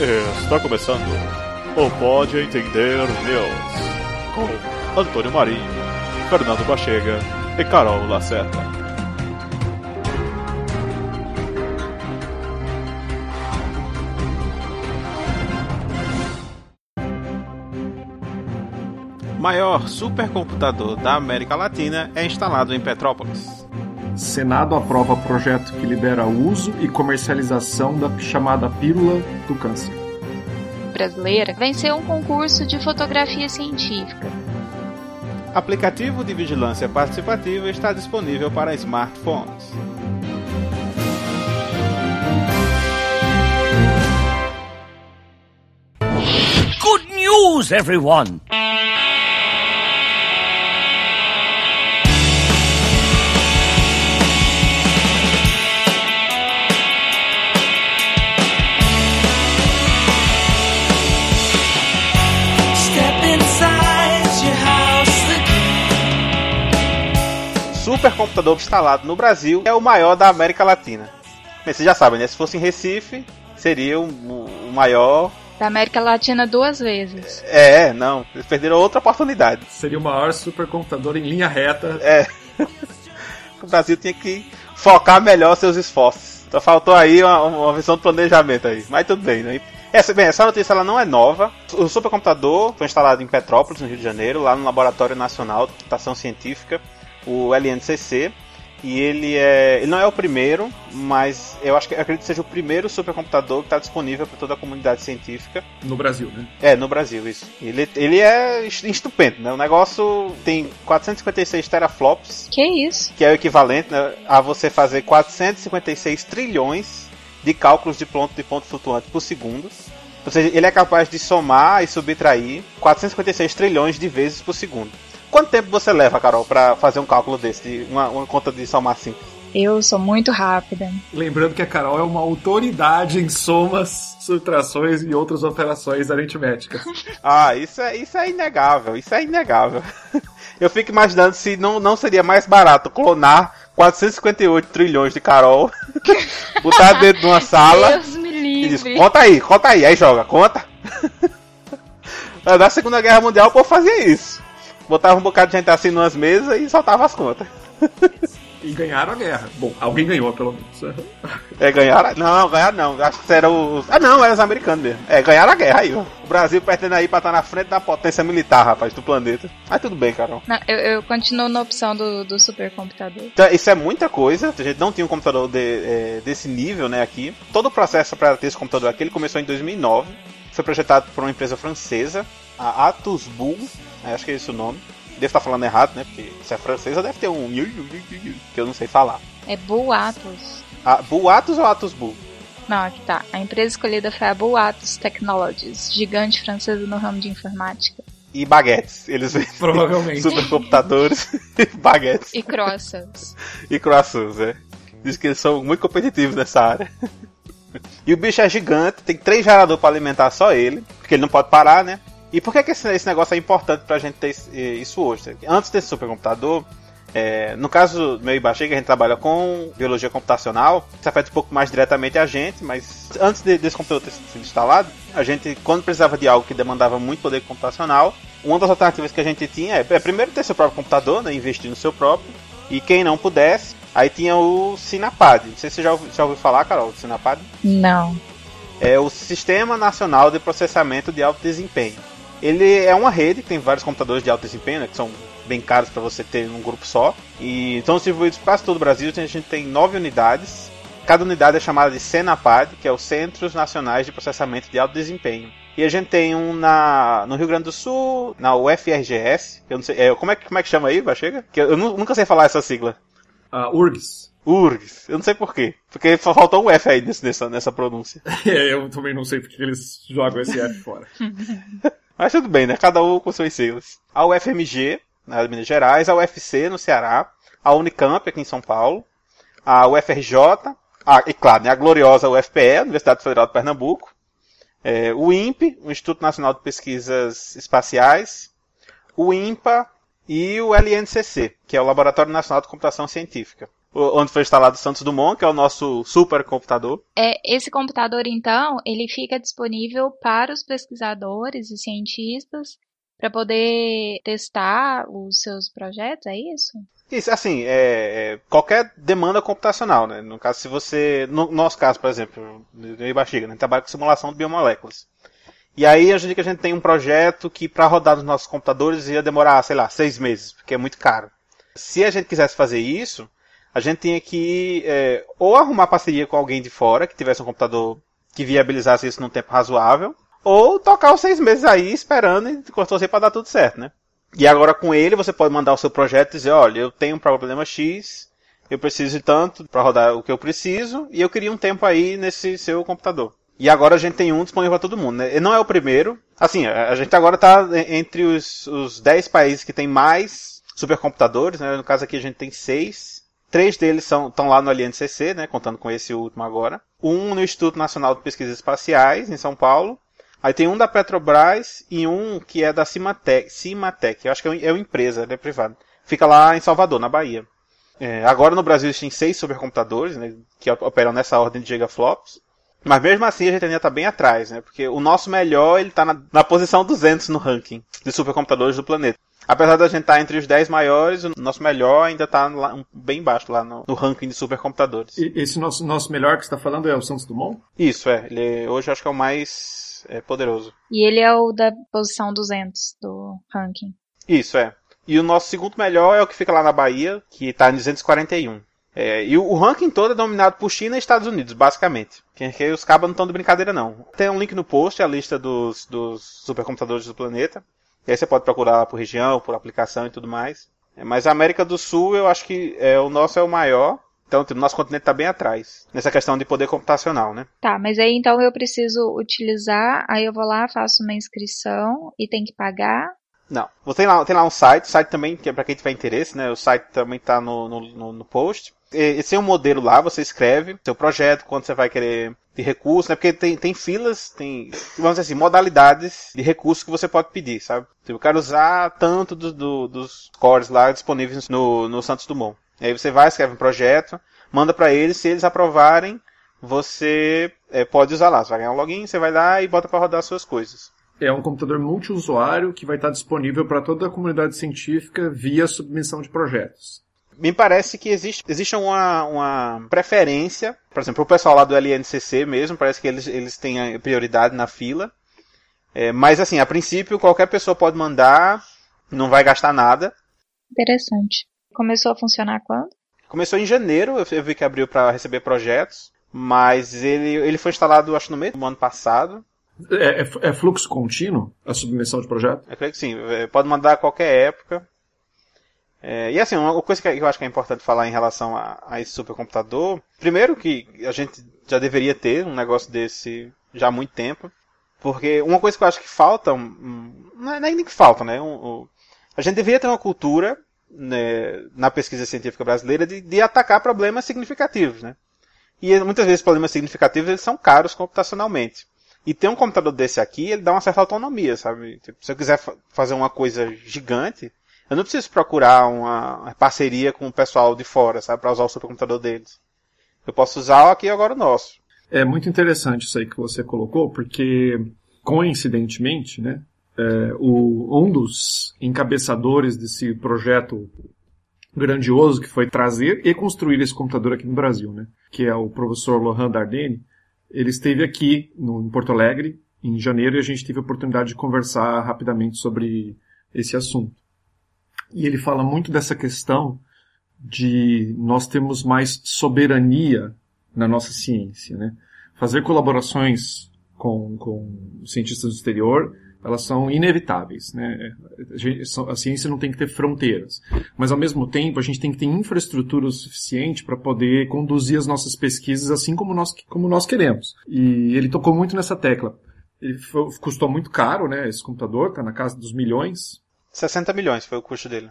Está começando o Pode Entender News com Antônio Marinho, Fernando Bachega e Carol Lacerda. Maior supercomputador da América Latina é instalado em Petrópolis. Senado aprova projeto que libera o uso e comercialização da chamada pílula do câncer. Brasileira venceu um concurso de fotografia científica. Aplicativo de vigilância participativa está disponível para smartphones. Good news, everyone! Supercomputador instalado no Brasil é o maior da América Latina. Bem, vocês já sabem, né? Se fosse em Recife, seria o, o maior. Da América Latina duas vezes. É, não. Eles perderam outra oportunidade. Seria o maior supercomputador em linha reta. É. o Brasil tinha que focar melhor seus esforços. Só faltou aí uma, uma visão de planejamento aí. Mas tudo bem, né? Essa, bem, essa notícia ela não é nova. O supercomputador foi instalado em Petrópolis, no Rio de Janeiro, lá no Laboratório Nacional de Computação Científica, o LNCC. E ele é. Ele não é o primeiro, mas eu acho que eu acredito que seja o primeiro supercomputador que está disponível para toda a comunidade científica. No Brasil, né? É, no Brasil, isso. Ele, ele é est- estupendo, né? O negócio tem 456 teraflops, Que isso? que é o equivalente né, a você fazer 456 trilhões de cálculos de ponto de ponto flutuante por segundo. Ou seja, ele é capaz de somar e subtrair 456 trilhões de vezes por segundo. Quanto tempo você leva, Carol, para fazer um cálculo desse, de uma, uma conta de somar simples? Eu sou muito rápida. Lembrando que a Carol é uma autoridade em somas, subtrações e outras operações aritméticas. Ah, isso é, isso é inegável, isso é inegável. Eu fico imaginando se não, não seria mais barato clonar 458 trilhões de Carol, botar dentro de uma sala Deus me e diz, livre. conta aí, conta aí, aí joga, conta. Na Segunda Guerra Mundial o povo fazia isso. Botava um bocado de gente assim numas mesas e soltava as contas. E ganharam a guerra. Bom, alguém ganhou, pelo menos. É, ganharam. Não, ganharam não. Acho que eram os. Ah, não, eram os americanos mesmo. É, ganharam a guerra aí, ó. O Brasil pretende aí pra estar na frente da potência militar, rapaz, do planeta. Mas tudo bem, Carol. Não, eu, eu continuo na opção do, do supercomputador. Então, isso é muita coisa. A gente não tinha um computador de- é, desse nível, né, aqui. Todo o processo para ter esse computador aqui, ele começou em 2009. Foi projetado por uma empresa francesa, a Atos Bull. É, Acho que é esse o nome. Devo estar falando errado, né? Porque se é francesa, deve ter um que eu não sei falar. É Boatos. A Bull Atos ou Atos Bull? Não, aqui tá. A empresa escolhida foi a Boatos Technologies, gigante francesa no ramo de informática. E baguetes. Eles Provavelmente. supercomputadores, baguetes E croissants. e croissants, é. Diz que eles são muito competitivos nessa área. E o bicho é gigante, tem três geradores para alimentar só ele, porque ele não pode parar, né? E por que, que esse, esse negócio é importante pra gente ter isso hoje? Antes desse supercomputador, é, no caso do meu Ibachega, a gente trabalha com biologia computacional, isso afeta um pouco mais diretamente a gente, mas antes de- desse computador ter sido instalado, a gente, quando precisava de algo que demandava muito poder computacional, uma das alternativas que a gente tinha é, é primeiro ter seu próprio computador, né, investir no seu próprio, e quem não pudesse, aí tinha o Sinapad. Não sei se você já ouviu, já ouviu falar, Carol, do Sinapad? Não. é o Sistema Nacional de Processamento de Alto Desempenho. Ele é uma rede que tem vários computadores de alto desempenho, né, que são bem caros para você ter num grupo só. E estão distribuídos por quase todo o Brasil. A gente tem nove unidades. Cada unidade é chamada de Senapad, que é os Centros Nacionais de Processamento de Alto Desempenho. E a gente tem um na, no Rio Grande do Sul, na UFRGS. Eu não sei, é, como, é, que- como é que chama aí, Bachega? Que eu, eu nu- nunca sei falar essa sigla. A URGS. URGS. Eu não sei porquê. Porque faltou um F aí nessa, nessa pronúncia. É, eu também não sei porque que eles jogam esse F fora. Mas tudo bem, né? Cada um com suas siglas. A UFMG, na Minas Gerais, a UFC no Ceará, a Unicamp aqui em São Paulo, a UFRJ, a, e claro, né, a gloriosa UFPE, Universidade Federal de Pernambuco, é, o INPE, o Instituto Nacional de Pesquisas Espaciais, o INPA e o LNCC, que é o Laboratório Nacional de Computação Científica. Onde foi instalado o Santos Dumont, que é o nosso supercomputador. É, esse computador, então, ele fica disponível para os pesquisadores e cientistas para poder testar os seus projetos, é isso? Isso, assim, é, é qualquer demanda computacional, né? No caso, se você. No nosso caso, por exemplo, no Ibaxiga, né? a gente trabalha com simulação de biomoléculas. E aí a gente, a gente tem um projeto que para rodar nos nossos computadores ia demorar, sei lá, seis meses, porque é muito caro. Se a gente quisesse fazer isso, a gente tinha que é, ou arrumar parceria com alguém de fora que tivesse um computador que viabilizasse isso num tempo razoável, ou tocar os seis meses aí esperando e torcer para dar tudo certo, né? E agora com ele você pode mandar o seu projeto e dizer, olha, eu tenho um problema X, eu preciso de tanto para rodar o que eu preciso e eu queria um tempo aí nesse seu computador. E agora a gente tem um disponível para todo mundo, né? Ele não é o primeiro. Assim, a gente agora está entre os, os 10 países que tem mais supercomputadores, né? No caso aqui a gente tem seis. Três deles estão lá no AlianCC, né? Contando com esse último agora. Um no Instituto Nacional de Pesquisas Espaciais, em São Paulo. Aí tem um da Petrobras e um que é da Cimatec. Cimatec, eu acho que é uma, é uma empresa, ele é privado. Fica lá em Salvador, na Bahia. É, agora no Brasil existem seis supercomputadores, né, que operam nessa ordem de gigaflops. Mas mesmo assim a gente ainda está bem atrás, né? Porque o nosso melhor ele está na, na posição 200 no ranking de supercomputadores do planeta. Apesar da gente estar entre os 10 maiores, o nosso melhor ainda está bem baixo lá no, no ranking de supercomputadores. E- Esse nosso, nosso melhor que você está falando é o Santos Dumont? Isso, é. Ele, hoje eu acho que é o mais é, poderoso. E ele é o da posição 200 do ranking. Isso, é. E o nosso segundo melhor é o que fica lá na Bahia, que está em 241. É, e o, ranking todo é dominado por China e Estados Unidos, basicamente. Porque os cabas não estão de brincadeira, não. Tem um link no post, a lista dos, dos supercomputadores do planeta. E aí você pode procurar por região, por aplicação e tudo mais. É, mas a América do Sul, eu acho que é, o nosso é o maior. Então, tipo, o nosso continente está bem atrás. Nessa questão de poder computacional, né? Tá, mas aí então eu preciso utilizar, aí eu vou lá, faço uma inscrição e tem que pagar. Não. Você tem lá, tem lá um site, o site também, que é pra quem tiver interesse, né? O site também tá no, no, no, no post. Esse tem um modelo lá, você escreve seu projeto, quanto você vai querer de recurso, né? Porque tem, tem filas, tem, vamos dizer assim, modalidades de recursos que você pode pedir, sabe? Tipo, eu quero usar tanto do, do- dos cores lá disponíveis no, no Santos Dumont. E aí você vai, escreve um projeto, manda pra eles, se eles aprovarem, você é, pode usar lá. Você vai ganhar um login, você vai lá e bota pra rodar as suas coisas. É um computador multiusuário que vai estar disponível para toda a comunidade científica via submissão de projetos. Me parece que existe, existe uma, uma preferência, por exemplo, o pessoal lá do LNCC mesmo, parece que eles, eles têm a prioridade na fila. É, mas assim, a princípio qualquer pessoa pode mandar, não vai gastar nada. Interessante. Começou a funcionar quando? Começou em janeiro, eu, eu vi que abriu para receber projetos, mas ele, ele foi instalado, acho, no meio do ano passado. É, é- é fluxo contínuo a submissão de projeto? Eu creio que sim, é, pode mandar a qualquer época. É, e assim, uma coisa que eu acho que é importante falar em relação a, a esse supercomputador, primeiro que a gente já deveria ter um negócio desse já há muito tempo, porque uma coisa que eu acho que falta, não é nem que falta, né? um- um- a gente deveria ter uma cultura né, na pesquisa científica brasileira de, de atacar problemas significativos, né? E muitas vezes problemas significativos eles são caros computacionalmente. E ter um computador desse aqui, ele dá uma certa autonomia, sabe? Tipo, se eu quiser fa- fazer uma coisa gigante, eu não preciso procurar uma parceria com o pessoal de fora, sabe? Para usar o supercomputador deles. Eu posso usar aqui agora o nosso. É muito interessante isso aí que você colocou, porque, coincidentemente, né, é, o, um dos encabeçadores desse projeto grandioso que foi trazer e construir esse computador aqui no Brasil, né, que é o professor Lohan Dardenne, ele esteve aqui no, em Porto Alegre em janeiro e a gente teve a oportunidade de conversar rapidamente sobre esse assunto. E ele fala muito dessa questão de nós termos mais soberania na nossa ciência, né? Fazer colaborações com, com cientistas do exterior, elas são inevitáveis, né? A ciência não tem que ter fronteiras, mas ao mesmo tempo a gente tem que ter infraestrutura o suficiente para poder conduzir as nossas pesquisas assim como nós, como nós queremos. E ele tocou muito nessa tecla. Ele foi- custou muito caro, né? Esse computador está na casa dos milhões, 60 milhões foi o custo dele.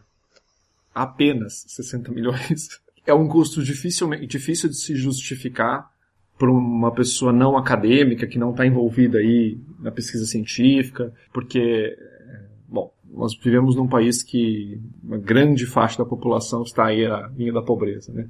apenas 60 milhões. É um custo dificilmente, difícil de se justificar para uma pessoa não acadêmica que não está envolvida aí na pesquisa científica, porque, é, bom, nós vivemos num país que uma grande faixa da população está aí à linha da pobreza, né?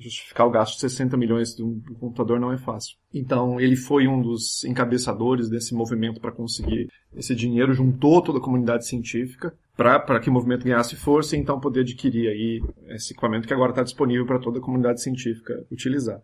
Justificar o gasto de 60 milhões de um computador não é fácil. Então, ele foi um dos encabeçadores desse movimento para conseguir esse dinheiro, juntou toda a comunidade científica para que o movimento ganhasse força e então poder adquirir aí esse equipamento que agora está disponível para toda a comunidade científica utilizar.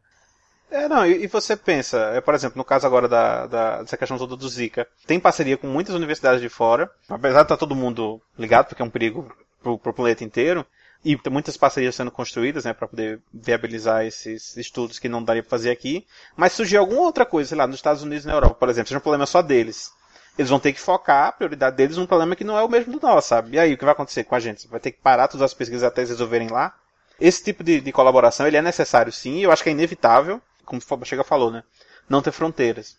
É, não, e, você pensa, é, por exemplo, no caso agora da, da, dessa questão toda do Zika, tem parceria com muitas universidades de fora, apesar de estar tá todo mundo ligado, porque é um perigo pro, pro planeta inteiro, e muitas parcerias sendo construídas, né, para poder viabilizar esses estudos que não daria para fazer aqui, mas surgir alguma outra coisa, sei lá, nos Estados Unidos e na Europa, por exemplo, seja um problema só deles. Eles vão ter que focar a prioridade deles num problema que não é o mesmo do nosso, sabe? E aí, o que vai acontecer com a gente? Vai ter que parar todas as pesquisas até eles resolverem lá? Esse tipo de, de colaboração, ele é necessário sim, e eu acho que é inevitável, como o Chega falou, né? Não ter fronteiras.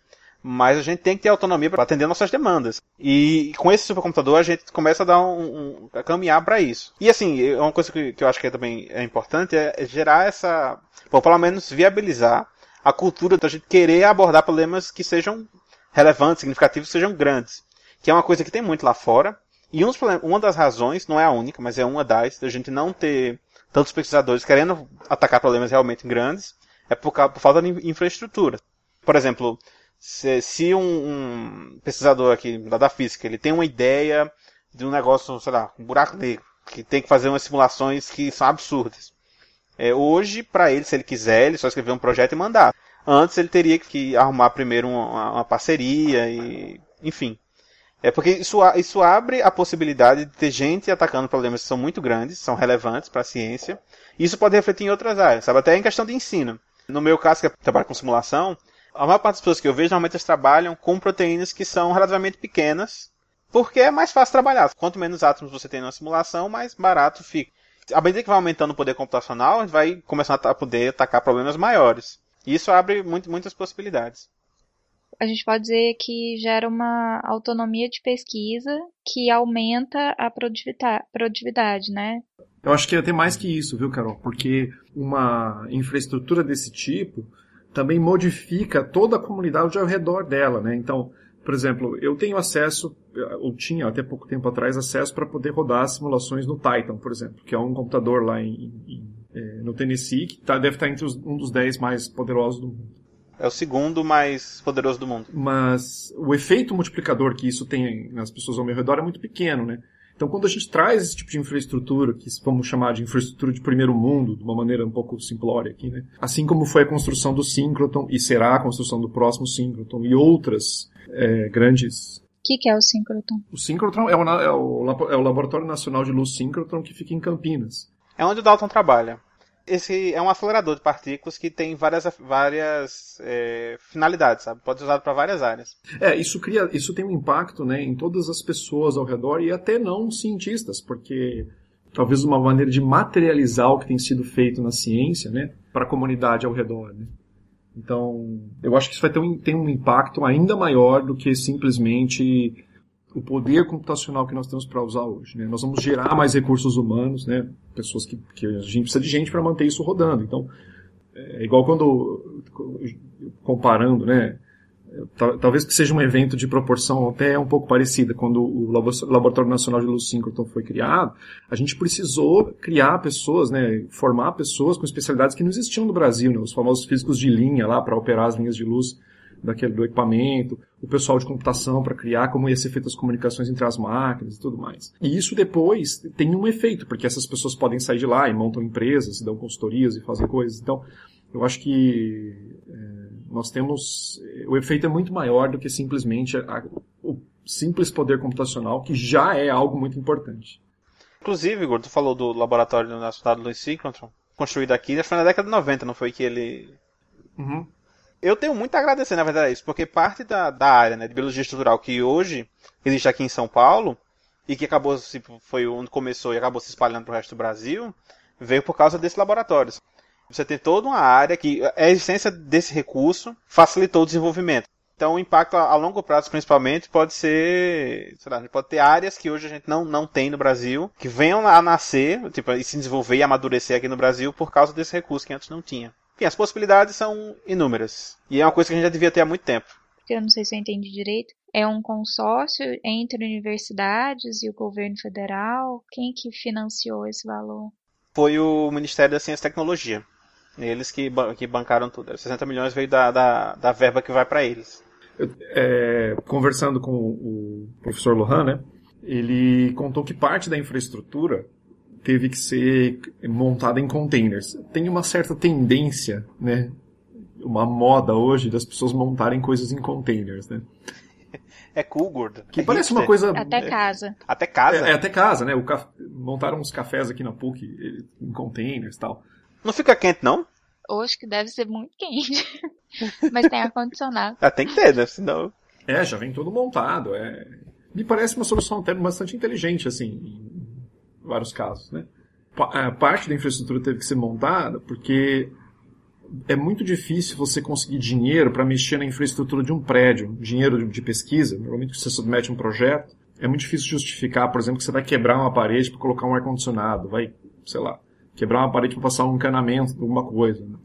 Mas a gente tem que ter autonomia para atender nossas demandas. E com esse supercomputador a gente começa a dar um, um a caminhar para isso. E assim, uma coisa que, que, eu acho que é também é importante é, é gerar essa, ou pelo menos viabilizar a cultura da gente querer abordar problemas que sejam relevantes, significativos, sejam grandes. Que é uma coisa que tem muito lá fora. E um uma das razões, não é a única, mas é uma das, da gente não ter tantos pesquisadores querendo atacar problemas realmente grandes, é por, causa, por falta de infraestrutura. Por exemplo, se, se um, um, pesquisador aqui da, física, ele tem uma ideia de um negócio, sei lá, um buraco negro, que tem que fazer umas simulações que são absurdas. É, hoje, para ele, se ele quiser, ele só escrever um projeto e mandar. Antes ele teria que arrumar primeiro uma, uma parceria e, enfim. É porque isso, isso abre a possibilidade de ter gente atacando problemas que são muito grandes, são relevantes para a ciência. Isso pode refletir em outras áreas, sabe? Até em questão de ensino. No meu caso, que é trabalho com simulação, a maior parte das pessoas que eu vejo normalmente eles trabalham com proteínas que são relativamente pequenas, porque é mais fácil trabalhar. Quanto menos átomos você tem na simulação, mais barato fica. À medida que vai aumentando o poder computacional, a gente vai começando a poder atacar problemas maiores. E isso abre muito, muitas possibilidades. A gente pode dizer que gera uma autonomia de pesquisa que aumenta a produtividade, né? Eu acho que é até mais que isso, viu, Carol? Porque uma infraestrutura desse tipo também modifica toda a comunidade ao redor dela, né? Então, por exemplo, eu tenho acesso, ou tinha até pouco tempo atrás, acesso para poder rodar simulações no Titan, por exemplo, que é um computador lá em, em, é, no Tennessee que tá, deve estar entre os, um dos 10 mais poderosos do mundo. É o segundo mais poderoso do mundo. Mas o efeito multiplicador que isso tem nas pessoas ao meu redor é muito pequeno, né? Então, quando a gente traz esse tipo de infraestrutura, que vamos chamar de infraestrutura de primeiro mundo, de uma maneira um pouco simplória aqui, né? Assim como foi a construção do síncroton e será a construção do próximo síncroton e outras é, grandes o que, que, é o síncroton? O síncroton é o, é, o, é o, Laboratório Nacional de Luz Síncroton que fica em Campinas. É onde o Dalton trabalha esse é um acelerador de partículas que tem várias, várias é, finalidades, sabe? Pode ser usado para várias áreas. É, isso cria, isso tem um impacto, né, em todas as pessoas ao redor e até não cientistas, porque talvez uma maneira de materializar o que tem sido feito na ciência, né, para a comunidade ao redor, né? Então, eu acho que isso vai ter um, ter um impacto ainda maior do que simplesmente o poder computacional que nós temos para usar hoje. Né? Nós vamos gerar mais recursos humanos, né? pessoas que, que a gente precisa de gente para manter isso rodando. Então, é igual quando, comparando, né? talvez que seja um evento de proporção até um pouco parecida. Quando o Laboratório Nacional de Luz Síncroton foi criado, a gente precisou criar pessoas, né, formar pessoas com especialidades que não existiam no Brasil, né, os famosos físicos de linha lá para operar as linhas de luz daquele do equipamento, o pessoal de computação para criar como ia ser feitas as comunicações entre as máquinas e tudo mais. E isso depois tem um efeito, porque essas pessoas podem sair de lá e montam empresas, dão consultorias e fazem coisas. Então, eu acho que é, nós temos. O efeito é muito maior do que simplesmente a, o simples poder computacional, que já é algo muito importante. Inclusive, Igor, tu falou do laboratório nacional do Louis construído aqui, foi na década de 90, não foi que ele. Uhum eu tenho muito a agradecer, na verdade, isso, porque parte da, da área né, de biologia estrutural que hoje existe aqui em São Paulo, e que acabou se, foi onde começou e acabou se espalhando para o resto do Brasil, veio por causa desses laboratórios. Você tem toda uma área que a existência desse recurso facilitou o desenvolvimento. Então, o impacto a, longo prazo, principalmente, pode ser, sei lá, pode ter áreas que hoje a gente não, não tem no Brasil, que venham a nascer, tipo, e se desenvolver e amadurecer aqui no Brasil por causa desse recurso que antes não tinha. Enfim, as possibilidades são inúmeras. E é uma coisa que a gente já devia ter há muito tempo. Eu não sei se eu entendi direito. É um consórcio entre universidades e o governo federal? Quem que financiou esse valor? Foi o Ministério da Ciência e Tecnologia. Eles que, que bancaram tudo. Os 60 milhões veio da, da, da verba que vai pra eles. Eu, é, conversando com o professor Lohan, né, ele contou que parte da infraestrutura teve que ser montada em containers. Tem uma certa tendência, né, uma moda hoje das pessoas montarem coisas em containers, né? É cool, gordo. Que É parece hipster. uma coisa Até é, casa. Até casa. É, é até casa, né? O caf- Montaram uns cafés aqui na PUC eh, em containers e tal. Não fica quente, não? Hoje que deve ser muito quente. Mas tem ar-condicionado. Ah, tem que ter, né? Senão. É, já vem todo montado. É... Me parece uma solução até bastante inteligente, assim, vários casos, né? Parte da infraestrutura teve que ser montada porque é muito difícil você conseguir dinheiro para mexer na infraestrutura de um prédio, dinheiro de- pesquisa. Normalmente você submete um projeto, é muito difícil justificar, por exemplo, que você vai quebrar uma parede para colocar um ar-condicionado, vai, sei lá, quebrar uma parede para passar um encanamento, alguma coisa. né?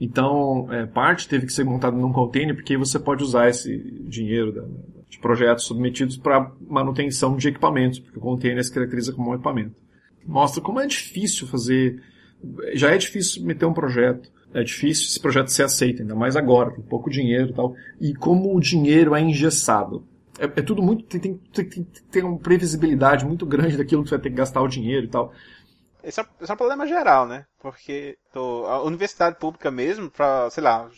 Então, é, parte teve que ser montada num container, porque você pode usar esse dinheiro da- de projetos submetidos para manutenção de equipamentos, porque o container se caracteriza como um equipamento. Mostra como é difícil fazer. Já é difícil submeter um projeto. É difícil esse projeto ser aceito, ainda mais agora, tem pouco dinheiro e tal. E como o dinheiro é engessado. É, é tudo muito. Tem, tem, tem, tem, uma previsibilidade muito grande daquilo que você vai ter que gastar o dinheiro e tal. Esse é, esse é um problema geral, né? Porque tô- a universidade pública mesmo, pra, sei lá,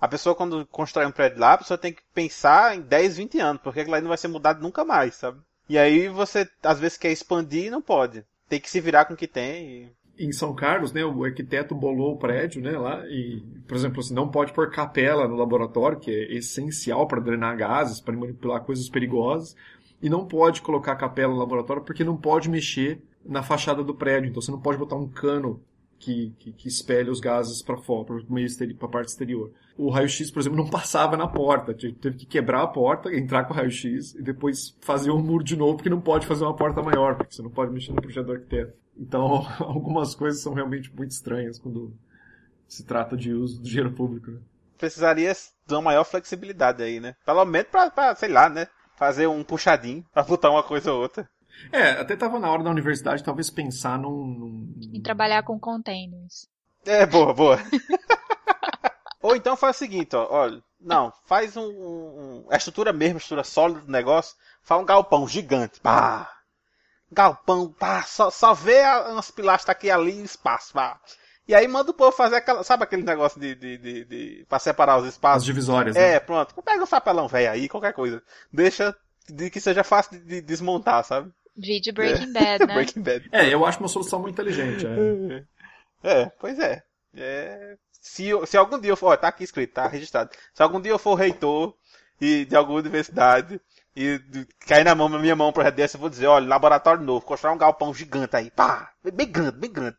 a pessoa quando constrói um prédio lá, a pessoa tem que pensar em 10, 20 anos, porque aquilo aí não vai ser mudado nunca mais, sabe? E aí você, às vezes, quer expandir e não pode. Tem que se virar com o que tem. e- em São Carlos, né, o arquiteto bolou o prédio, né, lá e, por exemplo, assim, não pode pôr capela no laboratório, que é essencial para drenar gases, para manipular coisas perigosas, e não pode colocar capela no laboratório porque não pode mexer na fachada do prédio. Então você não pode botar um cano que, que, que os gases para fora, para a parte exterior. O raio-x, por exemplo, não passava na porta. Te- Teve que quebrar a porta, entrar com o raio-x e depois fazer um muro de novo, porque não pode fazer uma porta maior, porque você não pode mexer no projeto do arquiteto. Então, algumas coisas são realmente muito estranhas quando se trata de uso do dinheiro público. né? Precisaria de uma maior flexibilidade aí, né? Pelo menos pra, pra, sei lá, né? Fazer um puxadinho pra botar uma coisa ou outra. É, até estava na hora da universidade talvez pensar num. num- E trabalhar com containers. É, boa, boa. Ou então faz o seguinte, ó, olha, não, faz um, um- a estrutura mesmo, a estrutura sólida do negócio, faz um galpão gigante, pá. Galpão, pá, só, só vê a- umas pilastras aqui e ali e espaço, pá. E aí manda o povo fazer aquela, sabe aquele negócio de, de, de, de pra separar os as espaços? divisórias. né? É, pronto, pega um papelão velho aí, qualquer coisa. Deixa de que seja fácil de, de desmontar, sabe? Vídeo Breaking Bad, né? Breaking Bad. É, eu acho uma solução muito inteligente. é. É, pois é. É, se, eu- se algum dia eu for, ó, tá aqui escrito, tá registrado. Se algum dia eu for reitor e de alguma universidade e de- cair na mão, na minha mão um projeto desse, eu vou dizer, olha, laboratório novo, construir um galpão gigante aí, pá, bem grande, bem grande.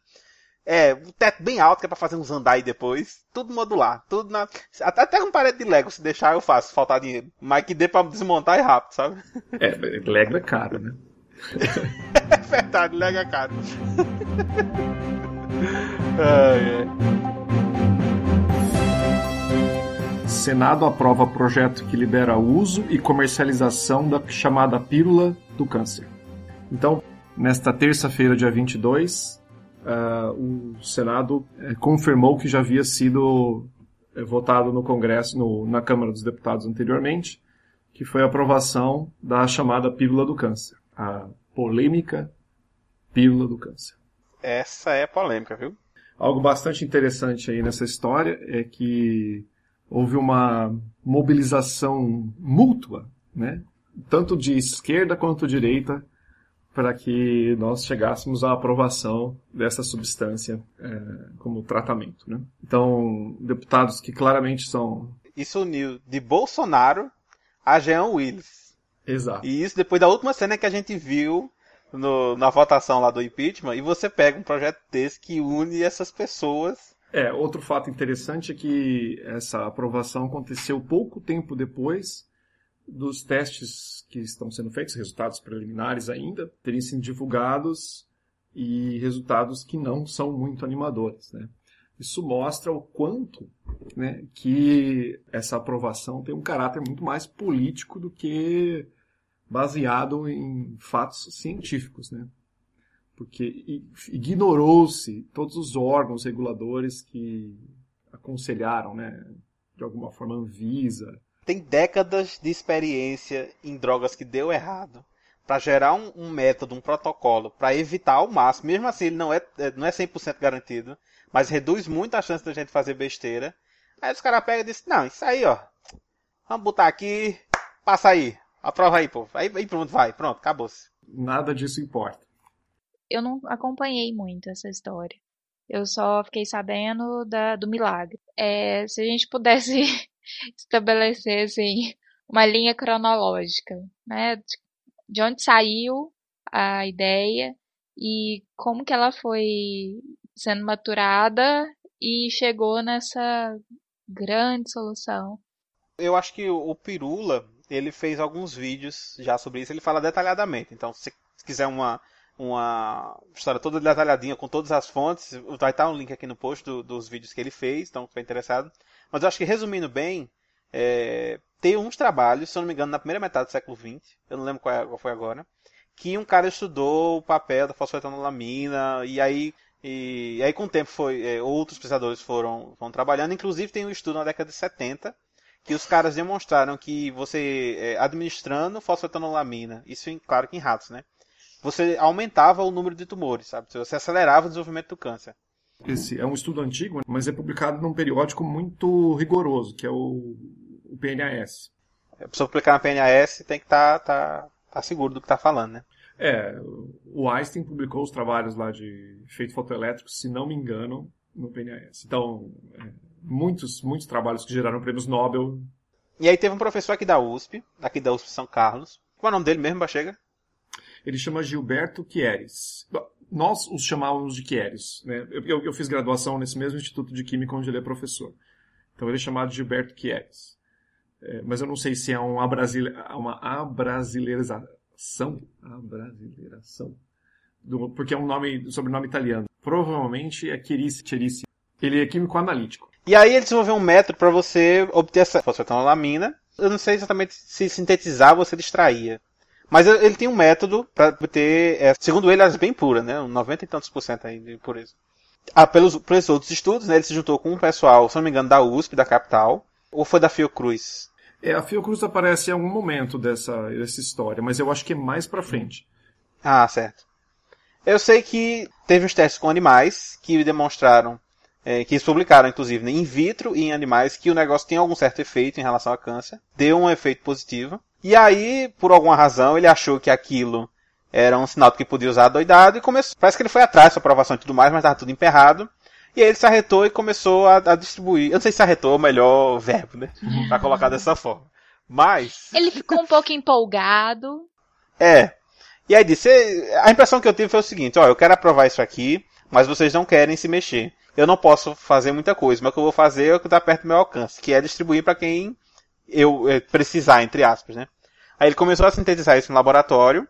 É, um teto bem alto que é pra fazer uns andar aí depois, tudo modular, tudo na, até, até com parede de Lego, se deixar eu faço, faltar dinheiro. Mas que dê pra desmontar é rápido, sabe? É, Lego é caro, né? É verdade, Lego é caro. ai, ai. Senado aprova projeto que libera o uso e comercialização da chamada pílula do câncer. Então, nesta terça-feira, dia 22, ah, o Senado eh, confirmou que já havia sido eh, votado no Congresso, no- na Câmara dos Deputados anteriormente, que foi a aprovação da chamada pílula do câncer, a polêmica pílula do câncer. Essa é polêmica, viu? Algo bastante interessante aí nessa história é que houve uma mobilização mútua, né? tanto de esquerda quanto direita, para que nós chegássemos à aprovação dessa substância eh, como tratamento. Né? Então, deputados que claramente são. Isso uniu de Bolsonaro a Jean Willis. Exato. E isso depois da última cena que a gente viu no- na votação lá do impeachment, e você pega um projeto desse que une essas pessoas. É, outro fato interessante é que essa aprovação aconteceu pouco tempo depois dos testes que estão sendo feitos, resultados preliminares ainda, terem sido divulgados e resultados que não são muito animadores. Né? Isso mostra o quanto né, que essa aprovação tem um caráter muito mais político do que baseado em fatos científicos. Né? Porque ignorou-se todos os órgãos reguladores que aconselharam, né, de alguma forma, Anvisa. Tem décadas de experiência em drogas que deu errado. Pra gerar um, um método, um protocolo, pra evitar ao máximo. Mesmo assim, ele não é, é- não é 100% garantido, mas reduz muito a chance da gente fazer besteira. Aí os caras pegam e dizem: Não, isso aí, ó. Vamos botar aqui, passa aí. Aprova aí, pô. Aí, aí pronto, vai. Pronto, acabou-se. Nada disso importa. Eu não acompanhei muito essa história. Eu só fiquei sabendo da, do milagre. É, se a gente pudesse estabelecer assim, uma linha cronológica, né? De- De onde saiu a ideia e como que ela foi sendo maturada e chegou nessa grande solução. Eu acho que o Pirula, ele fez alguns vídeos já sobre isso, ele fala detalhadamente. Então, se quiser uma, uma história toda detalhadinha com todas as fontes, vai estar um link aqui no post do- dos vídeos que ele fez, então, estiver interessado. Mas eu acho que, resumindo bem, é, tem uns trabalhos, se eu não me engano, na primeira metade do século XX, eu não lembro qual, é- qual foi agora, que um cara estudou o papel da fosfetanolamina, e aí, e, aí com o tempo foi, é, outros pesquisadores foram, foram trabalhando, inclusive tem um estudo na década de 70, que os caras demonstraram que você, é, administrando fosfetanolamina, isso claro que em ratos, né? Você aumentava o número de tumores, sabe? Você acelerava o desenvolvimento do câncer. Esse é um estudo antigo, mas é publicado num periódico muito rigoroso, que é o, o PNAS. A pessoa aplicar na PNAS tem que estar tá, tá seguro do que está falando, né? É, o Einstein publicou os trabalhos lá de efeito fotoelétrico, se não me engano, no PNAS. Então, é, muitos, muitos trabalhos que geraram prêmios Nobel. E aí teve um professor aqui da USP, aqui da USP São Carlos. Qual é o nome dele mesmo, Bachega? Ele chama Gilberto Quieres. Nós os chamávamos de Quieres. Né? Eu, eu- fiz graduação nesse mesmo Instituto de Química onde ele é professor. Então ele é chamado de Gilberto Quieres. É, mas eu não sei se é um abrasile- uma abrasileirização. Abrasileiração. Do- porque é um nome, sobrenome italiano. Provavelmente é Chierici. Chierici. Ele é químico analítico. E aí ele desenvolveu um método para você obter essa fosfetanolamina. Eu não sei exatamente se se ele extraía. Mas ele tem um método para obter, é, segundo ele, as bem puras, né? Um 90 e tantos por cento aí de pureza. Ah, pelos, pelos outros estudos, né? Ele se juntou com um pessoal, se não me engano, da USP, da capital, ou foi da Fiocruz. É, a Fiocruz aparece em algum momento dessa, dessa história, mas eu acho que é mais pra frente. Ah, certo. Eu sei que teve uns testes com animais que demonstraram, é, que eles publicaram, inclusive, né, in vitro e em animais, que o negócio tem algum certo efeito em relação a câncer. Deu um efeito positivo. E aí, por alguma razão, ele achou que aquilo era um sinal de que podia usar doidado e começou. Parece que ele foi atrás da aprovação e tudo mais, mas estava tudo emperrado. E aí ele se arretou e começou a, a distribuir. Eu não sei se arretou é o melhor verbo, né? Pra colocar dessa forma. Mas. Ele ficou um pouco empolgado. É. E aí disse, a impressão que eu tive foi o seguinte, ó, eu quero aprovar isso aqui, mas vocês não querem se mexer. Eu não posso fazer muita coisa, mas o que eu vou fazer é o que está perto do meu alcance, que é distribuir para quem eu eh, precisar, entre aspas, né? Aí ele começou a sintetizar isso no laboratório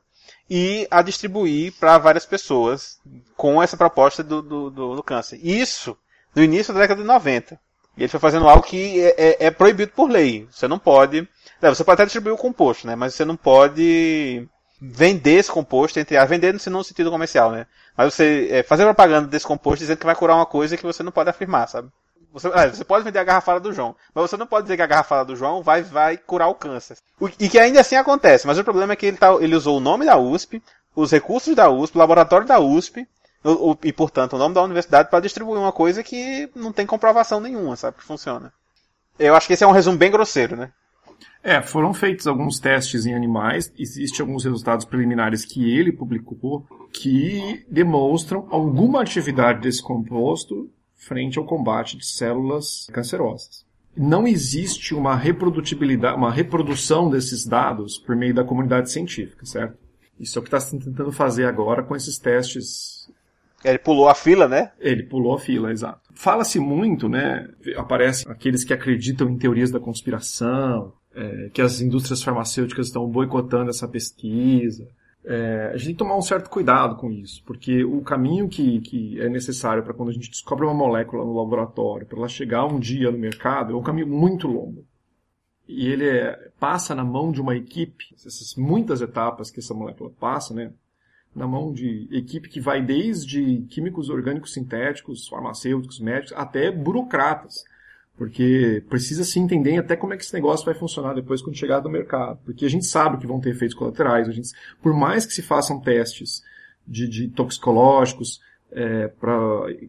e a distribuir para várias pessoas com essa proposta do, do, do, do câncer. Isso no início da década de 90. E ele foi fazendo algo que é, é- é proibido por lei. Você não pode. é, Você pode até distribuir o composto, né? Mas você não pode vender esse composto, entre aspas, vender no no sentido comercial, né? Mas você é, fazer propaganda desse composto dizendo que vai curar uma coisa que você não pode afirmar, sabe? Você, é, você pode vender a garrafada do João, mas você não pode dizer que a garrafada do João vai, vai curar o câncer. O- e que ainda assim acontece, mas o problema é que ele, tá, ele usou o nome da USP, os recursos da USP, o laboratório da USP, o- o- e portanto o nome da universidade para distribuir uma coisa que não tem comprovação nenhuma, sabe? Que funciona. Eu acho que esse é um resumo bem grosseiro, né? É, foram feitos alguns testes em animais, existem alguns resultados preliminares que ele publicou que demonstram alguma atividade desse composto frente ao combate de células cancerosas. Não existe uma reprodutibilidade, uma reprodução desses dados por meio da comunidade científica, certo? Isso é o que está se tentando fazer agora com esses testes Ele pulou a fila, né? ele pulou a fila, exato. Fala-se muito, né? Aparecem aqueles que acreditam em teorias da conspiração, é, que as indústrias farmacêuticas estão boicotando essa pesquisa. É, a gente tem que tomar um certo cuidado com isso, porque o caminho que, que é necessário para quando a gente descobre uma molécula no laboratório, para ela chegar um dia no mercado, é um caminho muito longo. E ele é- passa na mão de uma equipe, essas muitas etapas que essa molécula passa, né? na mão de equipe que vai desde químicos orgânicos sintéticos, farmacêuticos, médicos, até burocratas. Porque precisa se entender até como é que esse negócio vai funcionar depois quando chegar no mercado. Porque a gente sabe que vão ter efeitos colaterais. A gente, por mais que se façam testes de, de toxicológicos, é, pra,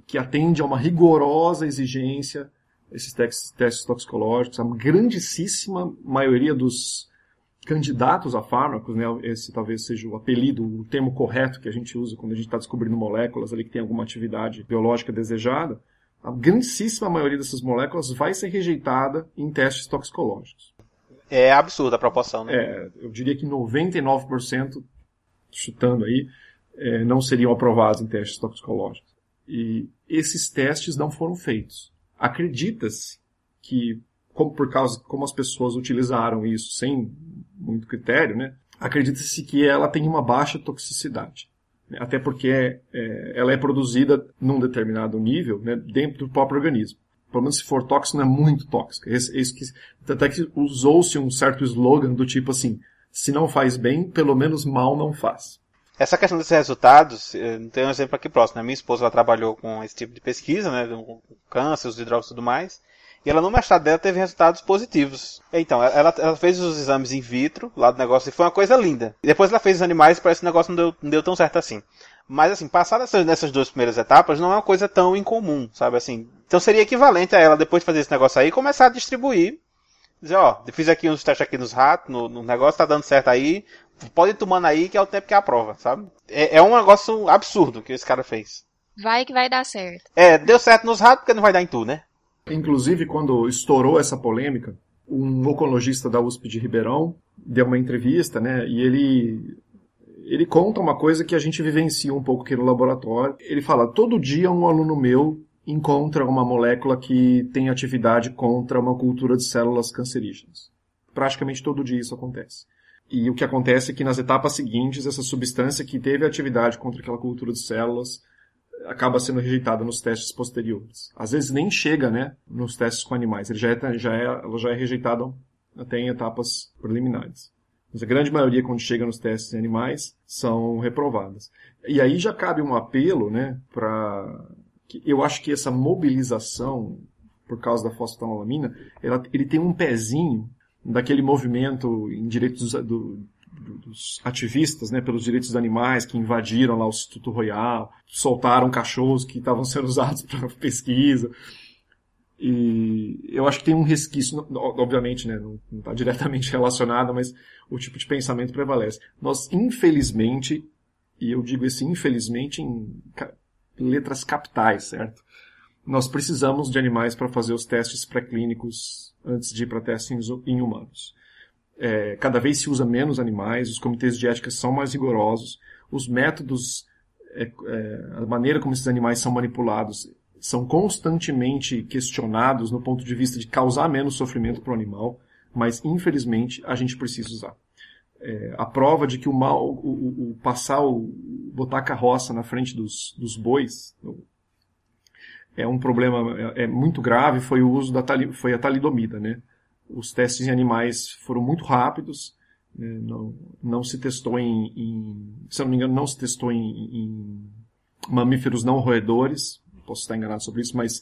que atende a uma rigorosa exigência, esses testes, testes toxicológicos, a grandíssima maioria dos candidatos a fármacos, né, esse talvez seja o apelido, o termo correto que a gente usa quando a gente está descobrindo moléculas ali que tem alguma atividade biológica desejada, a grandíssima maioria dessas moléculas vai ser rejeitada em testes toxicológicos. É absurda a proporção, né? É, eu diria que 99%, chutando aí, é, não seriam aprovados em testes toxicológicos. E esses testes não foram feitos. Acredita-se que, como, por causa como as pessoas utilizaram isso sem muito critério, né, acredita-se que ela tem uma baixa toxicidade. Até porque é, ela é produzida num determinado nível né, dentro do próprio organismo. Pelo menos se for tóxico, não é muito tóxica. Esse, esse que, até que usou-se um certo slogan do tipo assim, se não faz bem, pelo menos mal não faz. Essa questão desses resultados, tem um exemplo aqui próximo. Né? Minha esposa ela trabalhou com esse tipo de pesquisa, né, com câncer, os hidróxidos e tudo mais. E ela no mestrado dela teve resultados positivos. Então, ela, ela, fez os exames in vitro lá do negócio e foi uma coisa linda. E depois ela fez os animais e parece que o negócio não deu, não deu tão certo assim. Mas assim, passar nessas, nessas duas primeiras etapas não é uma coisa tão incomum, sabe assim. Então seria equivalente a ela, depois de fazer esse negócio aí, começar a distribuir. Dizer, ó, fiz aqui uns testes aqui nos ratos, no, no negócio, tá dando certo aí, pode ir tomando aí que é o tempo que é a prova, sabe? É, é um negócio absurdo que esse cara fez. Vai que vai dar certo. É, deu certo nos ratos porque não vai dar em tu, né? Inclusive, quando estourou essa polêmica, um oncologista da USP de Ribeirão deu uma entrevista, né? E ele ele conta uma coisa que a gente vivencia um pouco aqui no laboratório. Ele fala: todo dia um aluno meu encontra uma molécula que tem atividade contra uma cultura de células cancerígenas. Praticamente todo dia isso acontece. E o que acontece é que nas etapas seguintes, essa substância que teve atividade contra aquela cultura de células acaba sendo rejeitada nos testes posteriores. Às vezes nem chega, né, nos testes com animais. Ele já é, já é, ela já é rejeitada até em etapas preliminares. Mas a grande maioria, quando chega nos testes em animais, são reprovadas. E aí já cabe um apelo, né, para eu acho que essa mobilização por causa da fosfetanolamina, ela, ele tem um pezinho daquele movimento em direitos do, dos ativistas, né, pelos direitos dos animais que invadiram lá o Instituto Royal, soltaram cachorros que estavam sendo usados para pesquisa. E eu acho que tem um resquício, obviamente, né, não está diretamente relacionado, mas o tipo de pensamento prevalece. Nós, infelizmente, e eu digo isso infelizmente em letras capitais, certo? Nós precisamos de animais para fazer os testes pré-clínicos antes de ir para testes em humanos. É, cada vez se usa menos animais, os comitês de ética são mais rigorosos, os métodos, é, é, a maneira como esses animais são manipulados são constantemente questionados no ponto de vista de causar menos sofrimento para o animal, mas infelizmente a gente precisa usar. É, a prova de que o mal, o, o, o, passar, o, botar a carroça na frente dos, dos bois é um problema é, é muito grave. Foi o uso da foi a talidomida, né? Os testes em animais foram muito rápidos, né? não, não se testou em, em, se não me engano, não se testou em, em mamíferos não roedores, posso estar enganado sobre isso, mas